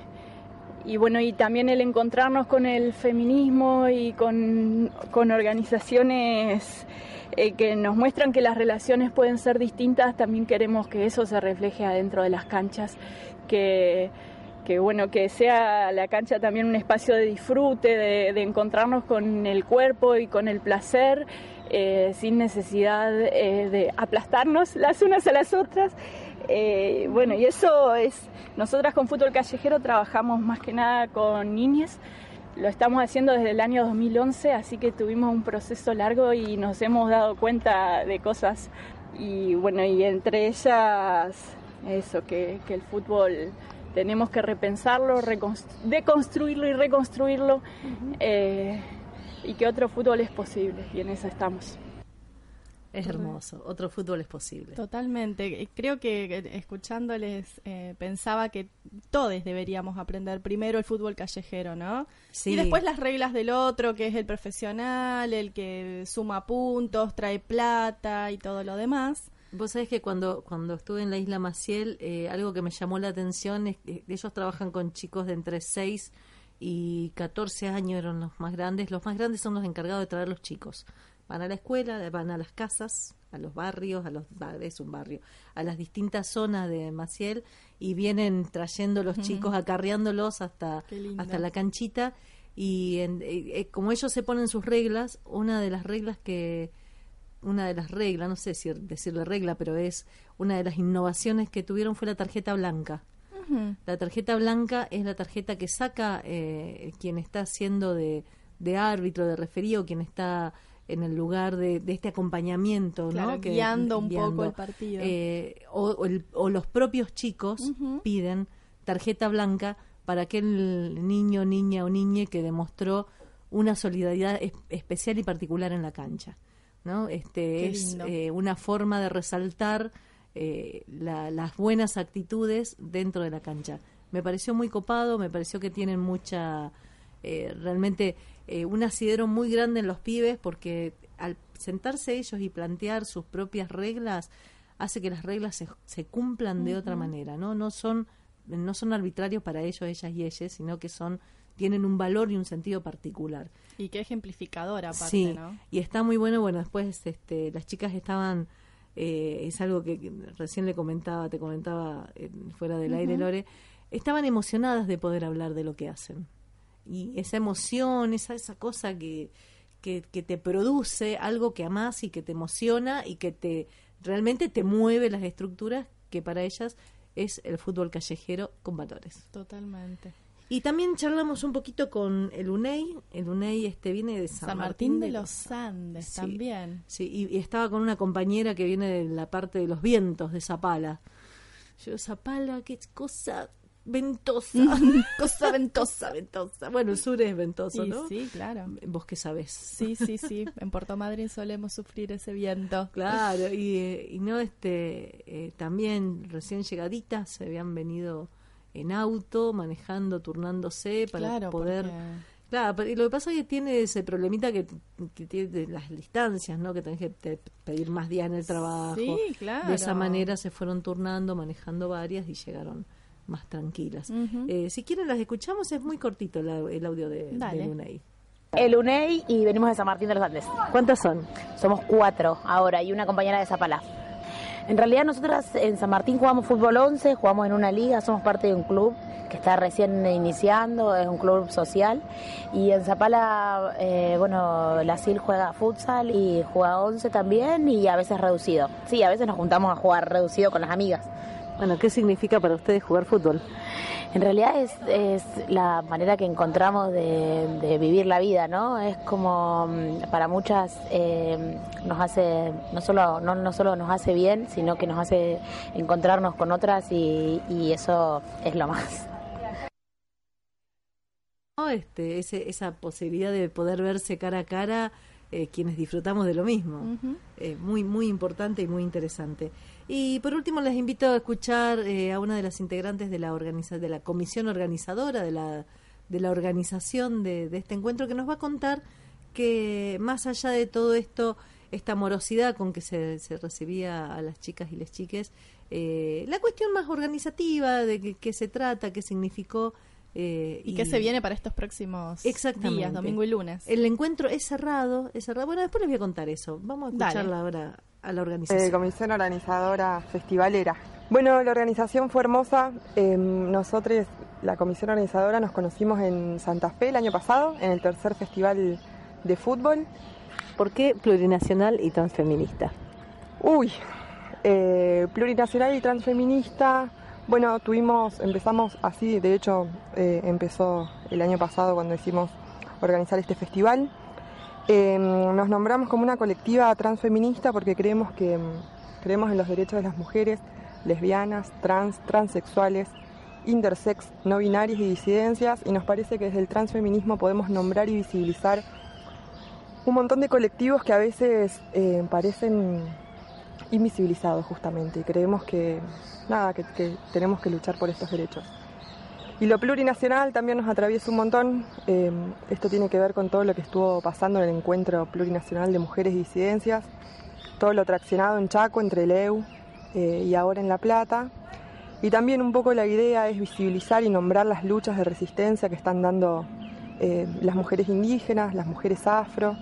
S13: y bueno, y también el encontrarnos con el feminismo y con, con organizaciones eh, que nos muestran que las relaciones pueden ser distintas, también queremos que eso se refleje adentro de las canchas, que, que bueno, que sea la cancha también un espacio de disfrute, de, encontrarnos con el cuerpo y con el placer, eh, sin necesidad eh, de aplastarnos las unas a las otras. Eh, bueno, y eso es, nosotras con Fútbol Callejero trabajamos más que nada con niñas, lo estamos haciendo desde el año 2011, así que tuvimos un proceso largo y nos hemos dado cuenta de cosas y bueno, y entre ellas eso, que el fútbol tenemos que repensarlo, deconstruirlo y reconstruirlo eh, y que otro fútbol es posible y en eso estamos.
S5: Es hermoso, otro fútbol es posible.
S6: Totalmente. Creo que escuchándoles eh, pensaba que todos deberíamos aprender primero el fútbol callejero, ¿no?
S5: Sí.
S6: Y después las reglas del otro, que es el profesional, el que suma puntos, trae plata y todo lo demás.
S5: Vos sabés que cuando, cuando estuve en la isla Maciel, eh, algo que me llamó la atención es que ellos trabajan con chicos de entre 6 y 14 años, eran los más grandes. Los más grandes son los encargados de traer los chicos. Van a la escuela, van a las casas, a los barrios, a los es un barrio, a las distintas zonas de Maciel y vienen trayendo los chicos, acarreándolos hasta, hasta la canchita. Y en- eh, eh, como ellos se ponen sus reglas, una de las reglas que, una de las reglas, no sé si decirle regla, pero es una de las innovaciones que tuvieron fue la tarjeta blanca. La tarjeta blanca es la tarjeta que saca eh, quien está haciendo de, de árbitro, de referí o quien está en el lugar de, de este acompañamiento,
S6: Claro,
S5: ¿no? Que-
S6: guiando un poco el partido.
S5: Eh, o, o el- o los propios chicos piden tarjeta blanca para aquel niño, niña o niñe que demostró una solidaridad es- especial y particular en la cancha. ¿No? Este, es eh, una forma de resaltar eh, la- las buenas actitudes dentro de la cancha. Me pareció muy copado, me pareció que tienen mucha, eh, realmente eh, un asidero muy grande en los pibes porque al sentarse ellos y plantear sus propias reglas hace que las reglas se, se cumplan de otra manera, ¿no? No son, no son arbitrarios para ellos, ellas y ellas, sino que son tienen un valor y un sentido particular.
S6: Y qué ejemplificadora aparte,
S5: Sí,
S6: ¿no?
S5: y está muy bueno. Bueno, después este, las chicas estaban, eh, es algo que que recién le comentaba, te comentaba eh, fuera del aire. Lore, estaban emocionadas de poder hablar de lo que hacen. Y esa emoción, esa, esa cosa que, que, que te produce algo que amás y que te emociona y que te realmente te mueve las estructuras que para ellas es el fútbol callejero con valores.
S6: Totalmente.
S5: Y también charlamos un poquito con el UNEI. El UNEI este viene de San,
S6: San Martín de los Andes
S5: Sí.
S6: también.
S5: Sí, y, y estaba con una compañera que viene de la parte de los vientos de Zapala. Yo, Zapala, qué cosa ventosa. <laughs> cosa ventosa, ventosa. Bueno, el sur es ventoso,
S6: Y
S5: ¿no?
S6: sí, claro.
S5: Vos qué sabés.
S6: Sí, sí, sí. En Puerto Madryn solemos sufrir ese viento.
S5: Claro, y, eh, y no, este, eh, también recién llegaditas se habían venido en auto, manejando, turnándose para
S6: Claro,
S5: poder...
S6: porque-
S5: Claro, pero y lo que pasa es que tiene ese problemita que, que tiene de las distancias, ¿no? Que tenés que te- pedir más días en el trabajo.
S6: Sí, claro.
S5: De esa manera se fueron turnando, manejando varias y llegaron más tranquilas. Eh, si quieren las escuchamos, es muy cortito la- el audio de,
S6: Dale.
S5: de UNEI.
S14: El UNEI y venimos de San Martín de los Andes.
S5: ¿Cuántas son?
S14: Somos cuatro ahora y una compañera de Zapala. En realidad nosotras en San Martín jugamos fútbol 11, jugamos en una liga, somos parte de un club que está recién iniciando, es un club social. Y en Zapala, eh, bueno, la SIL juega futsal y juega 11 también y a veces reducido. Sí, a veces nos juntamos a jugar reducido con las amigas.
S5: Bueno, ¿qué significa para ustedes jugar fútbol?
S14: En realidad es, es la manera que encontramos de, vivir la vida, ¿no? Es como mm, para muchas eh, nos hace, no solo, no, no solo nos hace bien, sino que nos hace encontrarnos con otras y, eso es lo más.
S5: Este, ese, esa posibilidad de poder verse cara a cara eh, quienes disfrutamos de lo mismo. Eh, muy, muy importante y muy interesante. Y por último les invito a escuchar eh, a una de las integrantes de la, organiza de la comisión organizadora, de la, de la organización de, de este encuentro, que nos va a contar que más allá de todo esto, esta morosidad con que se, se recibía a las chicas y las chiques, eh, la cuestión más organizativa de qué se trata, qué significó. Eh,
S6: ¿Y qué se viene para estos próximos días, domingo y lunes?
S5: El encuentro es cerrado, es cerrado. Bueno, después les voy a contar eso. Vamos a
S6: Dale.
S5: escucharla ahora a la
S15: Eh,
S5: organización.
S15: comisión organizadora festivalera. Bueno, la organización fue hermosa. Eh, nosotros, la comisión organizadora, nos conocimos en Santa Fe el año pasado, en el tercer festival de fútbol.
S5: ¿Por qué plurinacional y transfeminista?
S15: Uy, eh, plurinacional y transfeminista. Bueno, tuvimos, empezamos así, de hecho eh, empezó el año pasado cuando decidimos organizar este festival. Eh, nos nombramos como una colectiva transfeminista porque creemos que mm, creemos en los derechos de las mujeres, lesbianas, trans, transexuales, intersex, no binarias y disidencias y nos parece que desde el transfeminismo podemos nombrar y visibilizar un montón de colectivos que a veces eh, parecen invisibilizados justamente y creemos que nada, que, tenemos que luchar por estos derechos. Y lo plurinacional también nos atraviesa un montón. eh, esto tiene que ver con todo lo que estuvo pasando en el encuentro plurinacional de mujeres y disidencias, todo lo traccionado en Chaco entre el EU eh, y ahora en La Plata. Y también un poco la idea es visibilizar y nombrar las luchas de resistencia que están dando eh, las mujeres indígenas, las mujeres afro.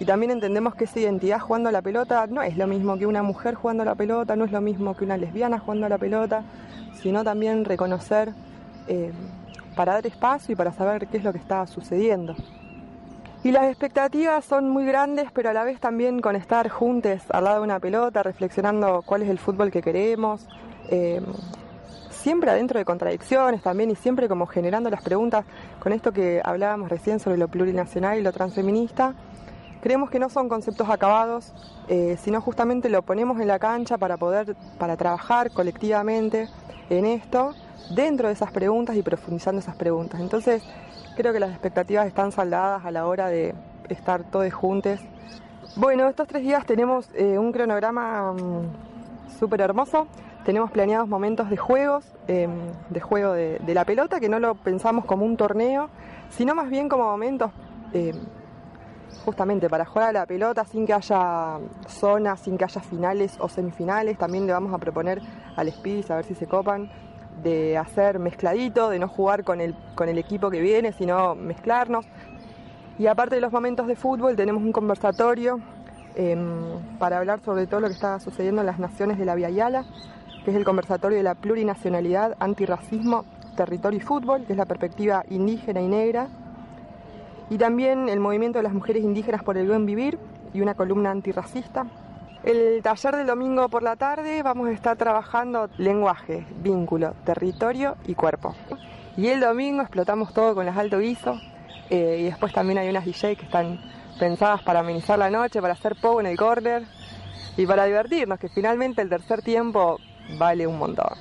S15: Y también entendemos que esa identidad jugando a la pelota no es lo mismo que una mujer jugando a la pelota, no es lo mismo que una lesbiana jugando a la pelota, sino también reconocer eh, para dar espacio y para saber qué es lo que está sucediendo. Y las expectativas son muy grandes, pero a la vez también con estar juntos al lado de una pelota, reflexionando cuál es el fútbol que queremos, eh, siempre adentro de contradicciones también y siempre como generando las preguntas con esto que hablábamos recién sobre lo plurinacional y lo transfeminista. Creemos que no son conceptos acabados, eh, sino justamente lo ponemos en la cancha para poder, para trabajar colectivamente en esto, dentro de esas preguntas y profundizando esas preguntas. Entonces, creo que las expectativas están saldadas a la hora de estar todos juntos. Bueno, estos tres días tenemos eh, un cronograma mm, súper hermoso. Tenemos planeados momentos de juegos, eh, de juego de, la pelota, que no lo pensamos como un torneo, sino más bien como momentos eh, justamente para jugar a la pelota sin que haya zonas, sin que haya finales o semifinales. También le vamos a proponer al Spis a ver si se copan de hacer mezcladito, de no jugar con el, con el equipo que viene, sino mezclarnos. Y aparte de los momentos de fútbol, tenemos un conversatorio eh, para hablar sobre todo lo que está sucediendo en las naciones de la Via Yala, que es el conversatorio de la plurinacionalidad, antirracismo, territorio y fútbol, que es la perspectiva indígena y negra y también el movimiento de las mujeres indígenas por el buen vivir y una columna antirracista. El taller del domingo por la tarde vamos a estar trabajando lenguaje, vínculo, territorio y cuerpo. Y el domingo explotamos todo con las alto guiso eh, y después también hay unas DJ que están pensadas para amenizar la noche, para hacer pogo en el corner y para divertirnos, que finalmente el tercer tiempo vale un montón.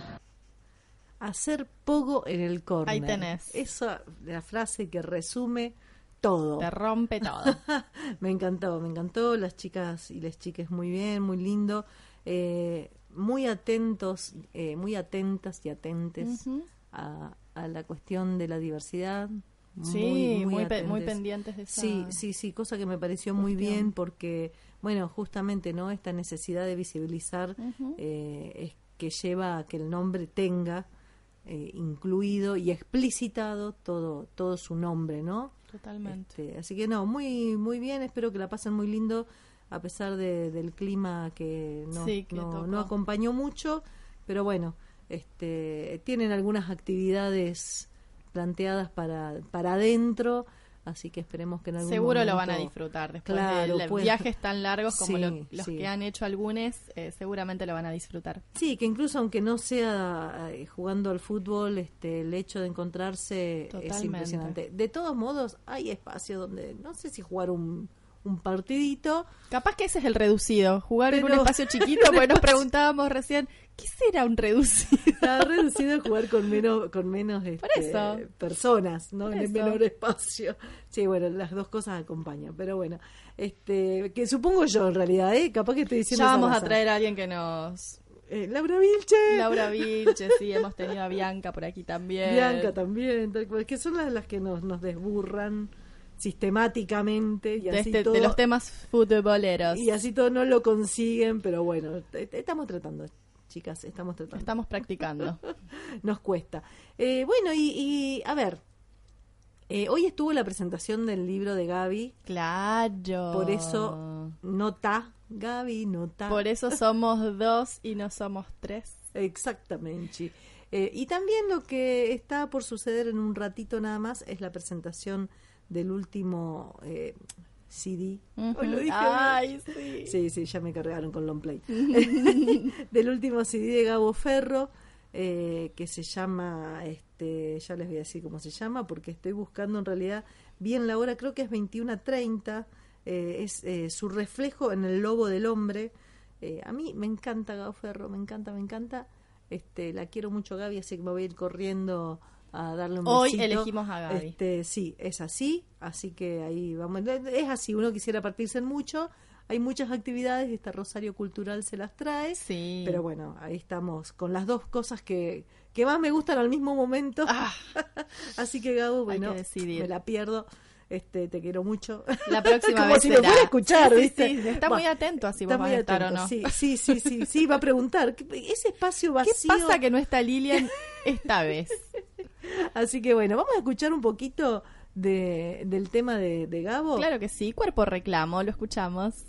S5: Hacer pogo en el corner.
S6: Ahí tenés.
S5: Esa la frase que resume todo.
S6: Te rompe todo. <laughs>
S5: me encantó, me encantó. Las chicas y las chicas muy bien, muy lindo. Eh, muy atentos, eh, muy atentas y atentes a, a la cuestión de la diversidad.
S6: Sí, muy pe- muy
S5: atentes.
S6: pendientes de esa-
S5: Sí, sí, sí, cosa que me pareció muy bien porque, bueno, justamente, ¿no? Esta necesidad de visibilizar eh, es que lleva a que el nombre tenga eh, incluido y explicitado todo, todo su nombre, ¿no?
S6: Totalmente.
S5: Este, así que no, muy, muy bien, espero que la pasen muy lindo a pesar de- del clima que no,
S6: Sí, que
S5: no, no acompañó mucho, pero bueno, este, tienen algunas actividades planteadas para, para adentro, así que esperemos que en algún
S6: Seguro lo van a disfrutar después
S5: Claro,
S6: de
S5: pues.
S6: viajes tan largos como
S5: Sí,
S6: lo- los
S5: sí.
S6: que han hecho algunos, eh, seguramente lo van a disfrutar.
S5: Sí, que incluso aunque no sea eh, jugando al fútbol, este, el hecho de encontrarse es impresionante. De todos modos, hay espacio donde no sé si jugar un, un partidito.
S6: Capaz que ese es el reducido, jugar en un espacio chiquito, <laughs> porque nos preguntábamos recién, ¿qué será un reducido? <laughs>
S5: Está reducido a jugar con menos, con menos este,
S6: eso.
S5: personas, ¿no?
S6: Por
S5: en el menor espacio. Sí, bueno, las dos cosas acompañan, pero bueno, este, que supongo yo en realidad, ¿eh? Capaz que estoy diciendo
S6: Ya vamos a traer a alguien que nos...
S5: Eh, Laura Vilche.
S6: Laura Vilche, sí, <laughs> hemos tenido a Bianca por aquí también.
S5: Bianca también, que son las, las que nos, nos desburran sistemáticamente y
S6: de,
S5: así
S6: este-
S5: todo,
S6: de los temas futboleros.
S5: y así todo no lo consiguen, pero bueno, estamos tratando, chicas, estamos tratando.
S6: Estamos practicando. <laughs>
S5: Nos cuesta. Eh, bueno, y, y, a ver, eh, hoy estuvo la presentación del libro de Gaby.
S6: Claro.
S5: Por eso nota, Gaby, nota.
S6: Por eso <laughs> somos dos y no somos tres.
S5: Exactamente. Eh, y también lo que está por suceder en un ratito nada más es la presentación del último CD. Hoy lo dije
S6: Ay, sí.
S5: Sí, sí, ya me cargaron con long play. <laughs> <laughs> del último CD de Gabo Ferro, eh, que se llama, este, ya les voy a decir cómo se llama, porque estoy buscando en realidad bien la hora, creo que es 21.30, eh, es eh, su reflejo en el lobo del hombre. Eh, a mí me encanta Gabo Ferro, me encanta, me encanta. Este, la quiero mucho Gaby, así que me voy a ir corriendo a darle un
S6: Hoy
S5: besito.
S6: elegimos a Gaby.
S5: Este, sí, es así, así que ahí vamos. Es así, uno quisiera partirse en mucho. Hay muchas actividades, esta Rosario Cultural se las trae.
S6: Sí.
S5: Pero bueno, ahí estamos con las dos cosas que, que más me gustan al mismo momento. <laughs> así que Gabo, bueno, me la pierdo. Este, te quiero mucho.
S6: La próxima <laughs>
S5: Como
S6: vez
S5: si me
S6: será.
S5: fuera a escuchar,
S6: Sí, sí,
S5: ¿viste?
S6: sí, está muy atento a si vos vas a estar o
S5: atento,
S6: no.
S5: Sí, sí, sí, sí, sí, va a preguntar. ¿qué- Ese espacio <laughs>
S6: ¿Qué
S5: vacío.
S6: pasa que no está Lilian esta vez?
S5: Así que bueno, vamos a escuchar un poquito de, del tema de, de Gabo.
S6: Claro que sí, cuerpo reclamo, lo escuchamos.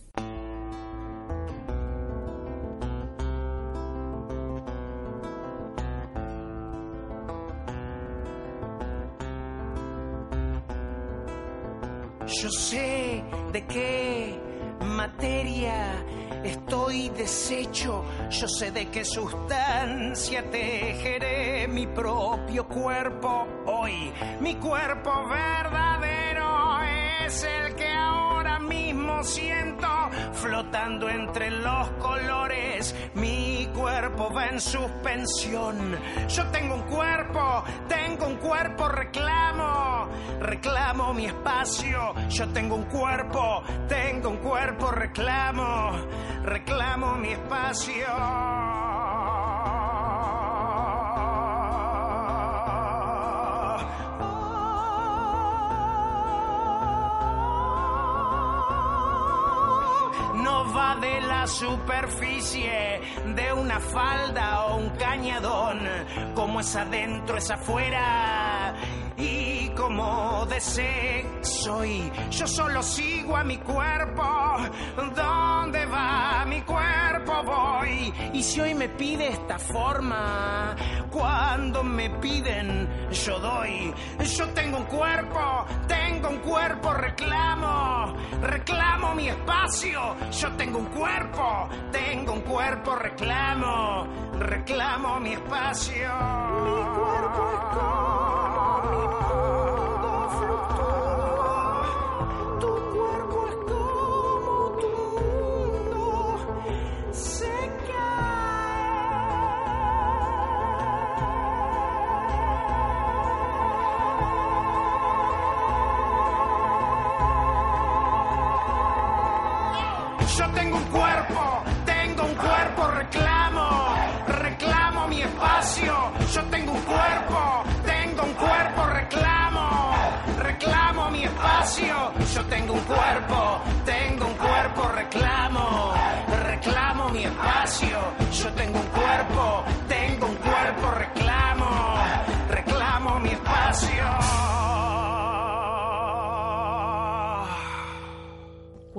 S16: Yo sé de qué materia estoy deshecho. Yo sé de qué sustancia tejeré mi propio cuerpo hoy. Mi cuerpo verdadero es el que ahora mismo siento flotando entre los colores. Mi cuerpo va en suspensión. Yo tengo un cuerpo, tengo un cuerpo, reclamo, reclamo mi espacio. Yo tengo un cuerpo, tengo un cuerpo, reclamo, reclamo mi espacio. va de la superficie de una falda o un cañadón, como es adentro, es afuera. Y como de sexo y yo solo sigo a mi cuerpo, ¿dónde va mi cuerpo? Voy. Y si hoy me pide esta forma, cuando me piden, yo doy. Yo tengo un cuerpo, tengo un cuerpo, reclamo, reclamo mi espacio. Yo tengo un cuerpo, tengo un cuerpo, reclamo, reclamo mi espacio. Mi cuerpo es Yo tengo un cuerpo, tengo un cuerpo, reclamo, reclamo mi espacio. Yo tengo un cuerpo, tengo un cuerpo, reclamo, reclamo mi espacio. Yo tengo un cuerpo, tengo un cuerpo, reclamo, reclamo mi espacio. Yo tengo un cuerpo,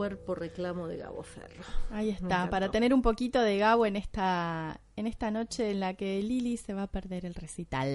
S16: cuerpo reclamo
S5: de Gabo Ferro.
S6: Ahí
S5: Me
S6: está, para tener un poquito de Gabo en esta en esta noche en la que Lili se va a perder el recital.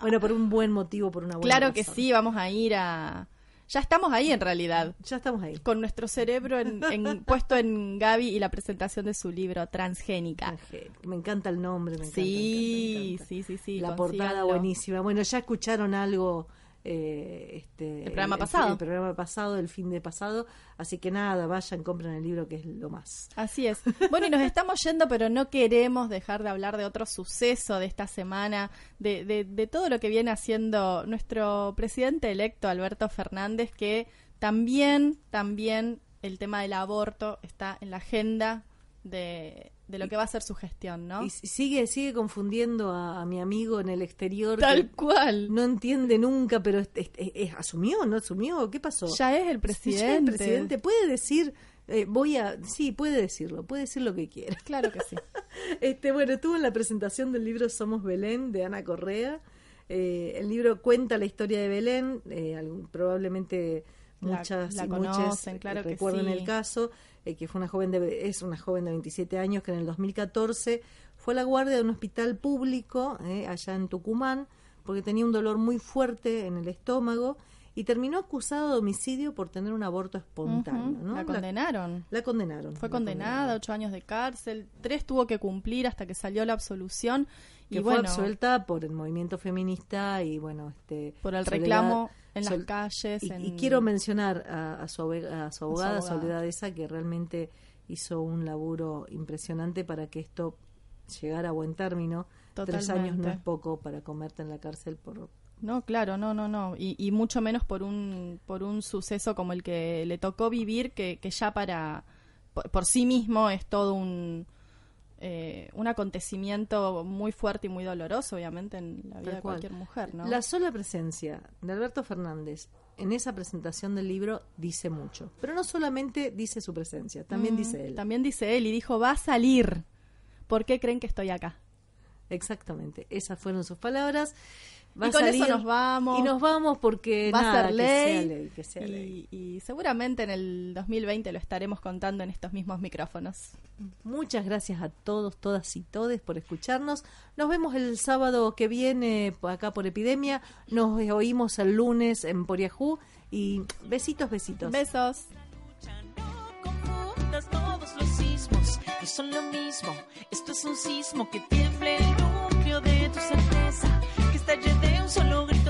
S5: Bueno, por un buen motivo, por una buena
S6: Claro que
S5: razón.
S6: sí, vamos a ir a ya estamos ahí en realidad.
S5: Ya estamos ahí.
S6: Con nuestro cerebro en- en- <laughs> puesto en Gaby y la presentación de su libro Transgénica.
S5: Me encanta el nombre, me encanta.
S6: Sí, sí, sí, sí.
S5: la portada buenísima. Bueno, ya escucharon algo eh, este,
S6: El programa pasado.
S5: El programa pasado, el fin de pasado. Así que nada, vayan, compren el libro que es lo más.
S6: Así es. Bueno, y nos estamos yendo, pero no queremos dejar de hablar de otro suceso de esta semana, de, de, de todo lo que viene haciendo nuestro presidente electo, Alberto Fernández, que también, también el tema del aborto está en la agenda de, de lo que va a ser su gestión, ¿no?
S5: Y sigue, sigue confundiendo a, a mi amigo en el exterior.
S6: Tal
S5: que
S6: cual.
S5: No entiende nunca, pero es- es- es- asumió, ¿no asumió? ¿Qué pasó?
S6: Ya es el
S5: Ya el
S6: presidente.
S5: presidente puede decir, eh, voy a, sí, puede decirlo, puede decir lo que quiera.
S6: Claro que sí. <laughs>
S5: Este, bueno, estuvo en la presentación del libro Somos Belén de Ana Correa. Eh, el libro cuenta la historia de Belén, eh, algún- probablemente
S6: La-
S5: muchas
S6: la
S5: muchas,
S6: conocen,
S5: eh,
S6: claro que
S5: recuerdan
S6: sí.
S5: el caso, eh, que fue una joven de, es una joven de 27 años que en el 2014 fue a la guardia de un hospital público eh, allá en Tucumán porque tenía un dolor muy fuerte en el estómago y terminó acusado de homicidio por tener un aborto espontáneo.
S6: La condenaron.
S5: La, condenaron.
S6: Fue
S5: la
S6: condenada, ocho años de cárcel, tres tuvo que cumplir hasta que salió la absolución.
S5: Que
S6: y
S5: fue
S6: bueno,
S5: absuelta por el movimiento feminista y bueno este
S6: por el
S5: Soledad-
S6: reclamo en las
S5: Sol-
S6: calles.
S5: y,
S6: en-
S5: y quiero mencionar a, a su, a su abogada,
S6: abogada.
S5: Soledad esa que realmente hizo un laburo impresionante para que esto llegara a buen término tres años no es poco para comerte en la cárcel por
S6: No, claro, no, no, no. Y, y mucho menos por un, por un suceso como el que le tocó vivir, que, que ya para, por, por sí mismo es todo un, eh, un acontecimiento muy fuerte y muy doloroso, obviamente, en la vida de
S5: cual.
S6: cualquier mujer, ¿no?
S5: La sola presencia de Alberto Fernández en esa presentación del libro dice mucho. Pero no solamente dice su presencia, también
S6: Mm,
S5: dice él.
S6: También dice él y dijo, va a salir. ¿Por qué creen que estoy acá?
S5: Exactamente, esas fueron sus palabras. Va
S6: y
S5: a
S6: con
S5: salir-
S6: eso nos vamos.
S5: Y nos vamos porque
S6: va
S5: nada,
S6: a ser
S5: que
S6: ley.
S5: sea ley, que sea
S6: y,
S5: ley.
S6: y seguramente en el 2020 lo estaremos contando en estos mismos micrófonos.
S5: Muchas gracias a todos, todas y todes por escucharnos. Nos vemos el sábado que viene acá por Epidemia. Nos oímos el lunes en Poriajú. Y besitos, besitos.
S6: Besos.
S4: todos los sismos, no son lo mismo. Esto es un sismo que tiemble el núcleo de tu certeza, que estalle de un solo grito